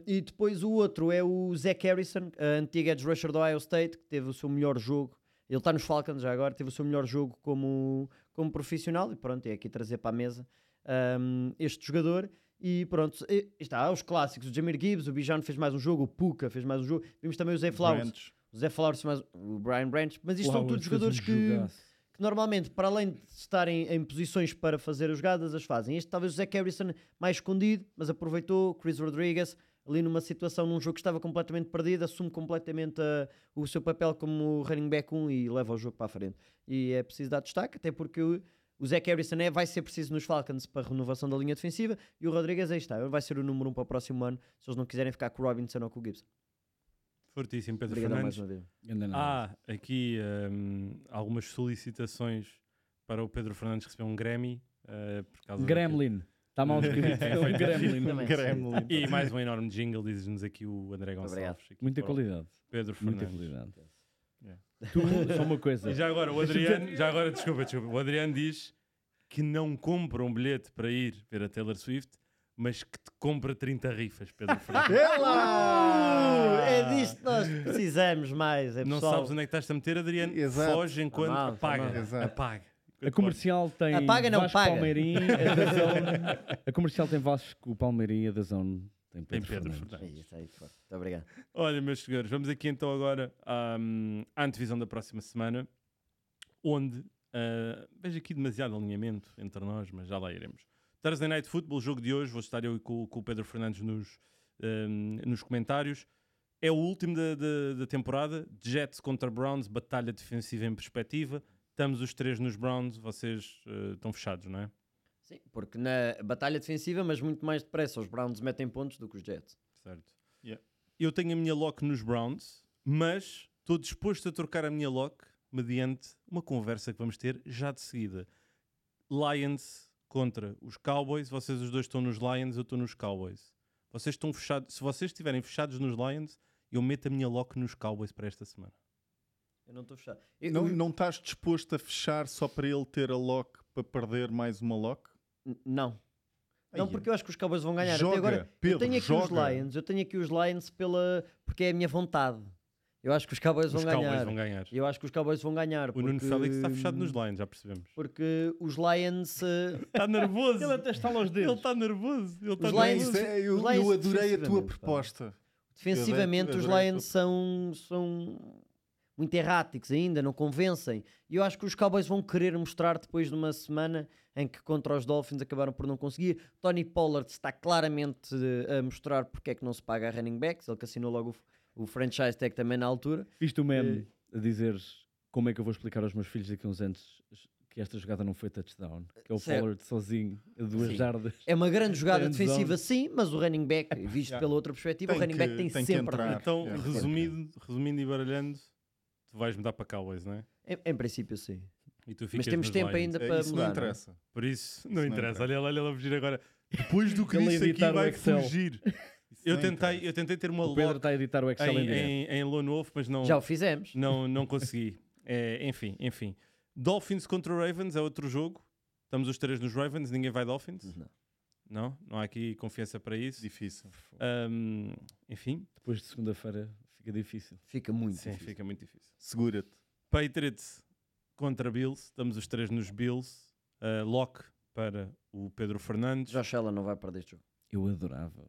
E depois o outro é o Zach Harrison, a antiga edge rusher do Ohio State, que teve o seu melhor jogo, ele está nos Falcons já agora, teve o seu melhor jogo como, como profissional, e pronto, é aqui trazer para a mesa ahm, este jogador. E pronto, e- está, os clássicos, o Jamir Gibbs, o Bijan fez mais um jogo, o Puka fez mais um jogo, vimos também o Zé Flowers, Branch. o Zé Flowers, mais, o Brian Branch, mas isto são Flowers todos fez jogadores um que, jogaço. Que normalmente, para além de estarem em posições para fazer as jogadas, as fazem. Este talvez o Zach Harrison mais escondido, mas aproveitou, Chris Rodriguez, ali numa situação, num jogo que estava completamente perdido, assume completamente ah, o seu papel como running back 1 e leva o jogo para a frente. E é preciso dar destaque, até porque o, o Zach Harrison é, vai ser preciso nos Falcons para a renovação da linha defensiva e o Rodrigues aí está, vai ser o número 1 para o próximo ano, se eles não quiserem ficar com o Robinson ou com o Gibson. Fortíssimo, Pedro Obrigado mais Fernandes. uma vez. Ainda não. Há aqui hum, algumas solicitações para o Pedro Fernandes receber um Grammy. eh, por causa Gremlin. Está mal escrito. É, É um Gremlin. Gremlin. E mais um enorme jingle, diz-nos aqui o André. Gonçalves. aqui Muita qualidade. Pedro Muita Fernandes. qualidade. Yeah. Tu, só uma coisa. E já agora, o Adriano, já agora, desculpa, desculpa. O Adriano diz que não compra um bilhete para ir ver a Taylor Swift, mas que te compra 30 rifas, Pedro Fernandes. Ela! É disto nós precisamos mais. É não pessoal. sabes onde é que estás a meter, Adriano? Exato. Foge enquanto tá apaga. apaga. A comercial tem Apaga, não, Vasco paga. Palmeirim, a da Zone. A comercial tem Vasco Palmeirim, a da Zone tem Tem Pedro, Pedro Fernandes. Fernandes. É isso aí, forte. Muito obrigado. Olha, meus senhores, vamos aqui então agora à antevisão da próxima semana, onde ah, vejo aqui demasiado alinhamento entre nós, mas já lá iremos. Thursday Night Football, jogo de hoje, vou estar eu e com, com o Pedro Fernandes nos, hum, nos comentários. É o último da, da, da temporada, Jets contra Browns, batalha defensiva em perspectiva. Estamos os três nos Browns, vocês ah, estão fechados, não é? Sim, porque na batalha defensiva, mas muito mais depressa, os Browns metem pontos do que os Jets. Certo. Yeah. Eu tenho a minha lock nos Browns, mas estou disposto a trocar a minha lock mediante uma conversa que vamos ter já de seguida. Lions contra os Cowboys. Vocês os dois estão nos Lions, eu estou nos Cowboys. Vocês estão fechados. Se vocês estiverem fechados nos Lions, eu meto a minha lock nos Cowboys para esta semana. Eu não estou fechado. Eu- Não, eu- não estás disposto a fechar só para ele ter a lock para perder mais uma lock? N- Não. Não, porque eu acho que os Cowboys vão ganhar. Joga, Até agora, eu Pedro, tenho aqui joga. os Lions. Eu tenho aqui os Lions pela... porque é a minha vontade. Eu acho que os Cowboys vão os ganhar. Cowboys vão ganhar. Eu acho que os Cowboys vão ganhar. O Nuno porque- Félix está fechado nos Lions, já percebemos. Porque os Lions... eh, Está nervoso. Ele até está aos Ele dedos. está nervoso. Ele está Os Bem, Lions- isso é- eu, os Lions eu adorei a tua defensivamente, pá. Defensivamente os Lions são, são muito erráticos ainda, não convencem. E eu acho que os Cowboys vão querer mostrar depois de uma semana em que contra os Dolphins acabaram por não conseguir. Tony Pollard está claramente eh, a mostrar porque é que não se paga a running backs, ele que assinou logo o, o franchise tag também na altura. Viste o meme a dizer como é que eu vou explicar aos meus filhos daqui a uns anos que esta jogada não foi touchdown? Que é o Certo. Pollard sozinho a duas Sim. jardas. É uma grande jogada defensiva, sim, mas o running back, visto yeah. pela outra perspectiva, Tem o running back que- tem, tem que sempre. Então, Yeah. resumindo, resumindo e baralhando, tu vais mudar para Cowboys, não é? Em, em princípio, sim. E tu Mas temos tempo Lions. ainda É, para isso mudar. não não é? interessa. Por isso, não não interessa. interessa. Olha, olha, olha, a fugir agora. Depois do que Ele disse aqui, vai Excel. fugir. Isso Eu não tentei, interessa. eu tentei ter uma O Pedro está a editar o Excel em, em, em, em wolf, mas não, Já o fizemos. não, não consegui. É, enfim, enfim. Dolphins contra Ravens é outro jogo. Estamos os três nos Ravens, ninguém vai Dolphins? Não. Não? Não há aqui confiança para isso. Difícil. Ahm, enfim, Depois de segunda-feira fica difícil. Fica muito sim, difícil. fica muito difícil. Segura-te. Patriots contra Bills, estamos os três nos Bills. Uh, lock para o Pedro Fernandes. Josh Allen não vai perder este jogo. Eu adorava.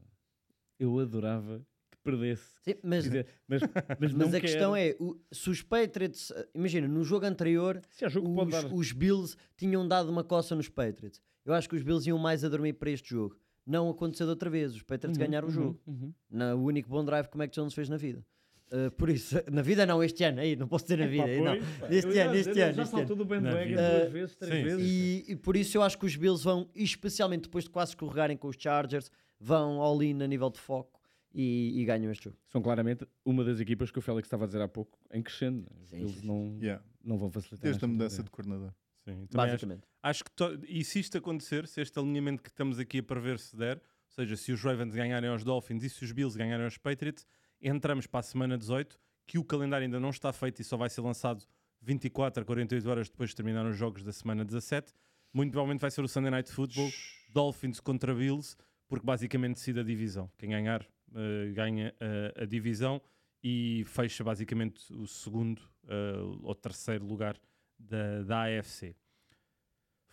Eu adorava perdesse. Sim, mas, dizer, mas, mas, mas a questão é, o- se os Patriots, eh, imagina, no jogo anterior, há jogo os, dar. os Bills tinham dado uma coça nos Patriots. Eu acho que os Bills iam mais a dormir para este jogo. Não aconteceu de outra vez. Os Patriots Uhum, ganharam o uhum, jogo. uhum. Na, o único bom drive que o Mac Jones fez na vida. Uh, por isso, na vida não, este ano, aí, não posso dizer na vida. Aí, não. pois. Este ano, este dizer, ano, Já saltou do bandwagon vida. duas vezes, três sim, vezes. E, e por isso eu acho que os Bills vão, especialmente depois de quase escorregarem com os Chargers, vão all in a nível de foco e, e ganham este jogo. São claramente uma das equipas que o Félix estava a dizer há pouco em crescendo. Sim, Eles sim, sim. não, Yeah. não vão facilitar. Desde a mudança de coordenador. Sim, também acho, Basicamente. acho que, to- e se isto acontecer, se este alinhamento que estamos aqui a prever se der, ou seja, se os Ravens ganharem aos Dolphins e se os Bills ganharem aos Patriots, entramos para a semana 18, que o calendário ainda não está feito e só vai ser lançado 24 a 48 horas depois de terminar os jogos da semana 17. Muito provavelmente vai ser o Sunday Night Football, Dolphins contra Bills, porque basicamente decide a divisão. Quem ganhar eh, ganha eh, a divisão e fecha basicamente o segundo eh, ou terceiro lugar da, da AFC.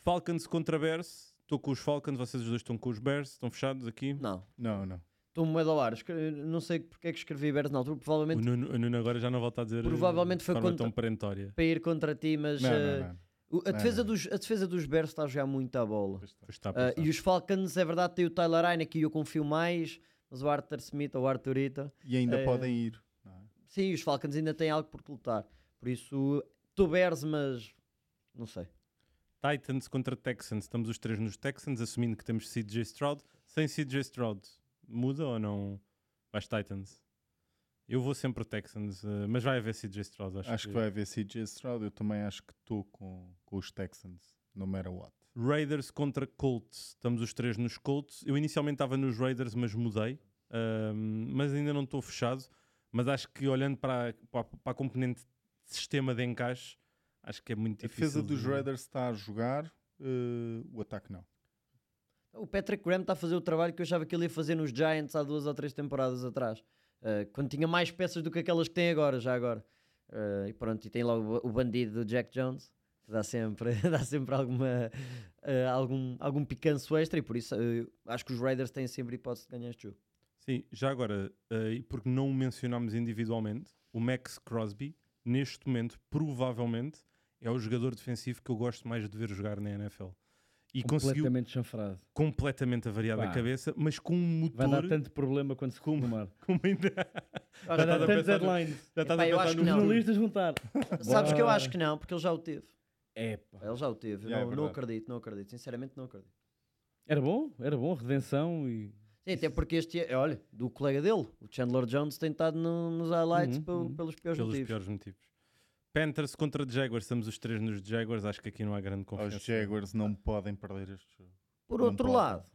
Falcons contra Bears. Estou com os Falcons, vocês os dois estão com os Bears. Estão fechados aqui? Não. Não, não. Estou moeda ao ar. Escre- Não sei porque é que escrevi Bears na altura. O Provavelmente Nuno, o Nuno agora já não volta a dizer eh, Provavelmente foi contra- tão perentória. para ir contra ti, mas Não, eh, não, não. o- a, Não, defesa não. Dos, a defesa dos Bears está a jogar muito a bola. Pois está. Pois está, pois está. e os Falcons, é verdade, tem o Tyler Heineken e eu confio mais, mas o Arthur Smith ou o Arthurita, E ainda É. podem ir. não é? sim, os Falcons ainda têm algo por que lutar. Por isso, estou Bears, mas não sei. Titans contra Texans. Estamos os três nos Texans, assumindo que temos CJ Stroud. Sem CJ Stroud, muda ou não? Vais Titans? Eu vou sempre Texans, eh, mas vai haver CJ Stroud. Acho, Acho que vai haver CJ Stroud. Eu também acho que estou com, com os Texans, no matter what. Raiders contra Colts. Estamos os três nos Colts. Eu inicialmente estava nos Raiders, mas mudei. Ahm, mas ainda não estou fechado. Mas acho que olhando para, a- para, a- para a componente de sistema de encaixe, acho que é muito A difícil. defesa dos de- Raiders está a jogar, eh, o ataque não. O Patrick Graham está a fazer o trabalho que eu achava que ele ia fazer nos Giants há duas ou três temporadas atrás, Ah, quando tinha mais peças do que aquelas que tem agora, já agora. Ah, e pronto, e tem lá o, o bandido do Jack Jones, que dá sempre, dá sempre alguma, ah, algum, algum picanço extra, e por isso ah, acho que os Raiders têm sempre hipótese de ganhar este jogo. Sim, já agora, e porque não o mencionámos individualmente, o Max Crosby, neste momento, provavelmente, é o jogador defensivo que eu gosto mais de ver jogar na NFL. E conseguiu Completamente chanfrado. completamente avariar a cabeça, mas com um Vai dar motor. tanto problema quando se Como- retomar. como ainda... Vai Já dar tantos deadlines. Já estás a pensar acho no que não. futuro. Jornalistas juntar. Sabes que eu acho que não, porque ele já o teve. É, pá. Ele já o teve, Yeah, é não, não verdade. acredito, não acredito, sinceramente não acredito. Era bom, era bom, redenção e. Sim, até porque este é, olha, do colega dele, o Chandler Jones, tem estado no- nos highlights Uhum, pel- uhum. pelos piores Pelos motivos. piores motivos. Panthers contra Jaguars, estamos os três nos Jaguars, acho que aqui não há grande confiança. Os Jaguars não podem perder este jogo. Por Não outro pode. lado,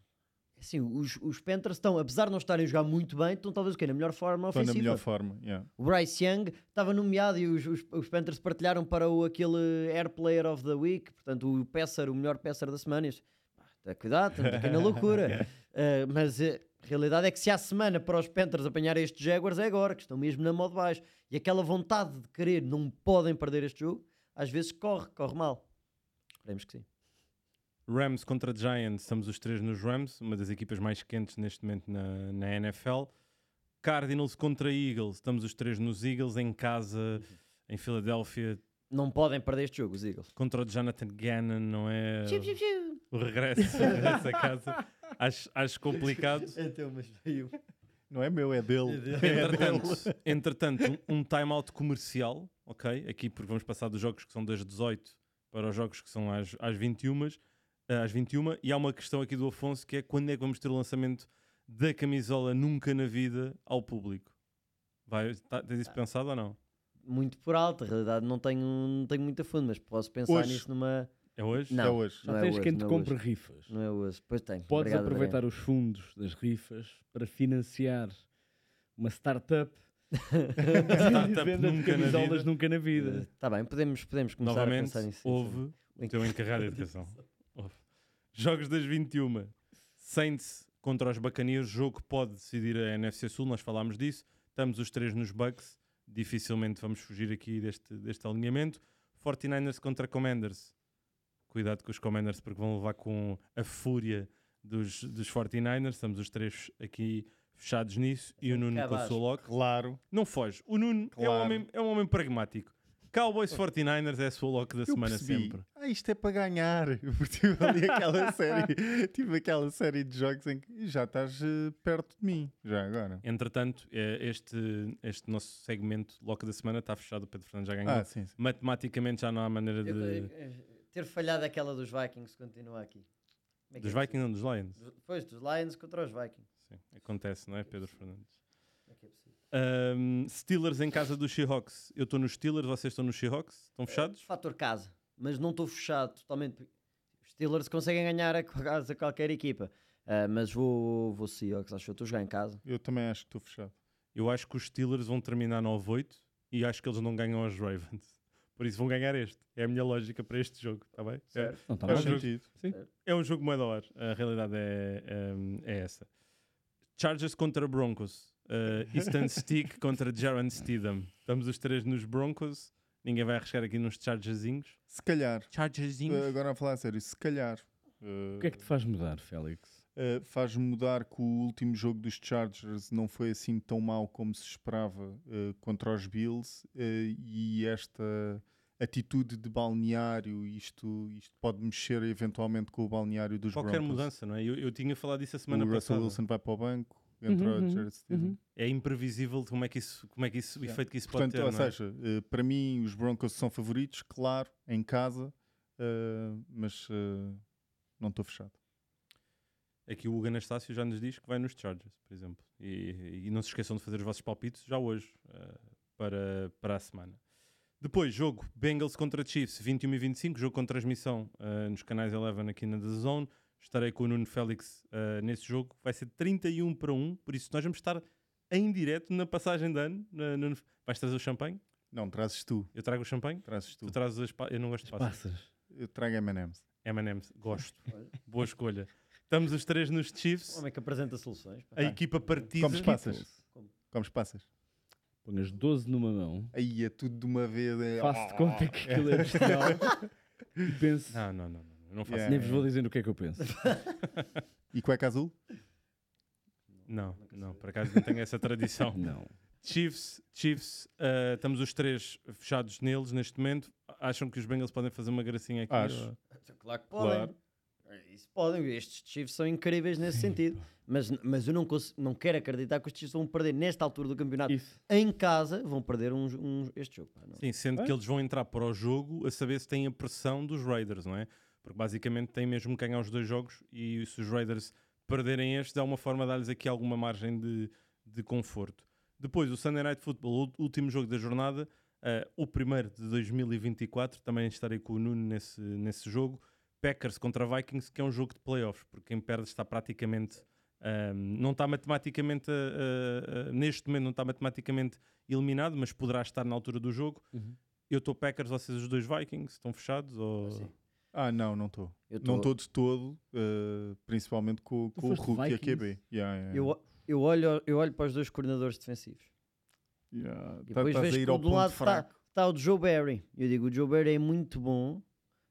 assim, os, os Panthers estão, apesar de não estarem a jogar muito bem, estão talvez o quê? Na melhor forma Estão na ofensiva. melhor forma. yeah. O Bryce Young estava nomeado e os, os, os Panthers partilharam para o, aquele Air Player of the Week, portanto, o Pesser, o melhor Pesser da semana. E eu disse, "Pá, tá, cuidado, estamos aqui na loucura. Eh, mas eh, a realidade é que se há semana para os Panthers apanharem estes Jaguars é agora, que estão mesmo na modo baixo. E aquela vontade de querer, não podem perder este jogo, às vezes corre, corre mal. Esperemos que sim. Rams contra Giants, estamos os três nos Rams, uma das equipas mais quentes neste momento na, na NFL. Cardinals contra Eagles, estamos os três nos Eagles, em casa, em Filadélfia, Não podem perder este jogo, os Eagles. contra o Jonathan Gannon, não é? Chiu, chiu, chiu. O regresso, o regresso a casa. Acho, acho complicado. Então, mas veio. Não é meu, é dele. Entretanto, entretanto um, um timeout comercial, ok? Aqui porque vamos passar dos jogos que são das 18 para os jogos que são às, às 21, eh, às 21 e há uma questão aqui do Afonso que é quando é que vamos ter o lançamento da camisola Nunca na Vida ao público? Vai, tá, tens isso pensado ou não? Muito por alto, a realidade não tenho, não tenho muita fundo, mas posso pensar Hoje. nisso numa. É hoje? Não, É hoje. Já não é tens hoje, quem te é compre hoje. rifas. Não é hoje. Pois tem. Podes Obrigado, aproveitar os fundos das rifas para financiar uma startup Startup nunca na camisolas vida. nunca na vida. Está bem, podemos, podemos começar a Novamente, pensar nisso. houve o teu encarregado de atenção. Jogos das 21. Saints contra os Buccaneers, jogo que pode decidir a NFC Sul, nós falámos disso. Estamos os três nos Bucks, dificilmente vamos fugir aqui deste, deste alinhamento. 49ers contra Commanders. Cuidado com os Commanders porque vão levar com a fúria dos, dos 49ers. Estamos os três aqui fechados nisso e o Nuno com a Cabaz. sua lock. Claro. Não foge. O Nuno é, um Claro. homem, é um homem pragmático. Cowboys 49ers é a sua lock da Eu semana percebi. sempre. Ah, isto é para ganhar. Porque tive ali aquela série, tive aquela série de jogos em que já estás eh, perto de mim, já agora. Entretanto, eh, este, este nosso segmento, lock da semana, está fechado. O Pedro Fernandes já ganhou. Ah, sim, sim. Matematicamente já não há maneira de. Eu- ter falhado aquela dos Vikings continua aqui. É Dos é Vikings, não, dos Lions. Pois, dos Lions contra os Vikings. Sim, acontece, não é, Pedro Fernandes? É é? Ahm, Steelers em casa dos Seahawks. Eu estou nos Steelers, vocês estão nos Seahawks? Estão fechados? Fator casa, mas não estou fechado totalmente. Os Steelers conseguem ganhar a casa qualquer equipa, Ah, mas vou, vou Seahawks, acho que eu estou a jogar em casa. Eu também acho que estou fechado. Eu acho que os Steelers vão terminar 9-8 e acho que eles não ganham aos Ravens. Por isso vão ganhar este. É a minha lógica para este jogo, está bem? É, Não está É um Faz mal. jogo- sentido. é um jogo muito da hora. A realidade é, é, é essa. Chargers contra Broncos. Uh, Easton Stick contra Jaron Steedham. Estamos os três nos Broncos. Ninguém vai arriscar aqui nos Chargerzinhos. Se calhar, Chargerzinhos? eh, agora a falar a sério, se calhar O que é que te faz mudar, Félix? eh, faz mudar que o último jogo dos Chargers não foi assim tão mau como se esperava eh, contra os Bills eh, e esta atitude de balneário, isto, isto pode mexer eventualmente com o balneário dos Qualquer Broncos. mudança, não é? Eu, eu tinha falado disso a O semana Russell passada. Wilson vai para o banco, entra Uhum, o uhum, Jared Stidham. uhum. É imprevisível como é que isso, como é que isso, o Yeah. efeito que isso Portanto, pode ter. ou não é? seja, eh, para mim os Broncos são favoritos, claro, em casa, eh, mas eh, não estou fechado. Aqui o Hugo Anastácio já nos diz que vai nos Chargers, por exemplo. E, e não se esqueçam de fazer os vossos palpites já hoje, para, para a semana. Depois, jogo Bengals contra Chiefs, 21 e 25, jogo com transmissão eh, nos canais 11 aqui na The Zone. Estarei com o Nuno Félix eh, nesse jogo. Vai ser 31 para 1, por isso nós vamos estar em direto na passagem de ano. Na, na- vais trazer o champanhe? Não, trazes tu, Eu trago o champanhe? trazes tu. Tu trazes as pa- Eu não gosto de passas. Passas. Eu trago M&M's. M&M's, gosto. Boa escolha. Estamos os três nos O Chiefs. homem que apresenta soluções. pá. A equipa partiza. Comes passas? Como? Comes passas? Ponhas 12 numa mão, Aí é tudo de uma vez. É... faço de conta que aquilo é bestial e penso. Não, não, não, não. Eu não faço Yeah. Nem vos vou dizer o que é que eu penso. E cueca azul? Não, não, por acaso não tenho essa tradição. Não. Chiefs, Chiefs, eh, estamos os três fechados neles neste momento. Acham que os Bengals podem fazer uma gracinha aqui? Acho. ou- Claro que podem. Claro. É, Isso podem. Estes Chiefs são incríveis nesse sentido. Mas, mas eu não, cons- não quero acreditar que os Chiefs vão perder nesta altura do campeonato. Isso. Em casa, vão perder um, um- este jogo. pá, não. Sim, sendo que eles vão entrar para o jogo a saber se têm a pressão dos Raiders, não é? Porque basicamente têm mesmo que ganhar os dois jogos e se os Raiders perderem estes, é uma forma de dar-lhes aqui alguma margem de, de conforto. Depois, o Sunday Night Football, o último jogo da jornada, eh, o primeiro de 2024, também estarei com o Nuno nesse, nesse jogo. Packers contra Vikings, que é um jogo de playoffs, porque quem perde está praticamente. ahm, não está matematicamente, a- a- neste momento, não está matematicamente eliminado, mas poderá estar na altura do jogo. Uhum. Eu estou Packers, vocês os dois Vikings, estão fechados? Ou... Sim. Ah, não, não estou. Não estou de todo, eh, principalmente com, com o Hulk e a? QB. Yeah, yeah, Eu, eu, olho, eu olho para os dois coordenadores defensivos. yeah. E depois Estás a vejo ir que ao de um lado está, está o Joe Barry. Eu digo, o Joe Barry é muito bom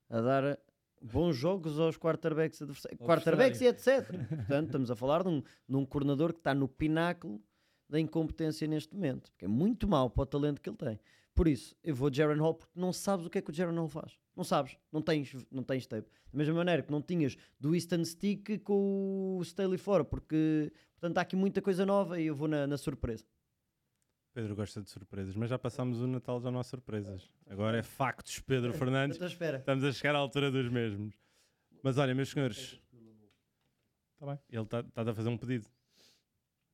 a dar bons jogos aos quarterbacks adversários. Quarterbacks e etc. Portanto, estamos a falar de um, de um coordenador que está no pináculo da incompetência neste momento. Porque é muito mau para o talento que ele tem. Por isso, eu vou de Jaron Hall porque não sabes o que é que o Jaron Hall faz. Não sabes. Não tens, não tens tape. Da mesma maneira que não tinhas do Easton Stick com o Staley fora. Porque, portanto, há aqui muita coisa nova e eu vou na, na surpresa. Pedro gosta de surpresas, mas já passámos o Natal, já não há surpresas. Agora é factos, Pedro Fernandes. estou à espera. Estamos a chegar à altura dos mesmos. Mas olha, meus senhores, Tá bem. ele está a fazer um pedido.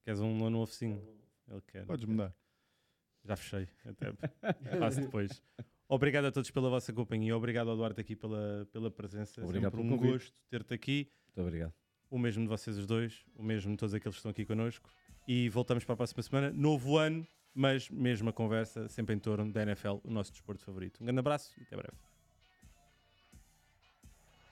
Queres um nono oficinho? Ele quer. Podes mudar. Já fechei. Até faço depois. Obrigado a todos pela vossa companhia. Obrigado ao Duarte aqui pela, pela presença. Obrigado Sempre um convite. gosto ter-te aqui. Muito obrigado. O mesmo de vocês os dois, o mesmo de todos aqueles que estão aqui connosco. E voltamos para a próxima semana. Novo ano, mas mesma conversa, sempre em torno da NFL, o nosso desporto favorito. Um grande abraço e até breve.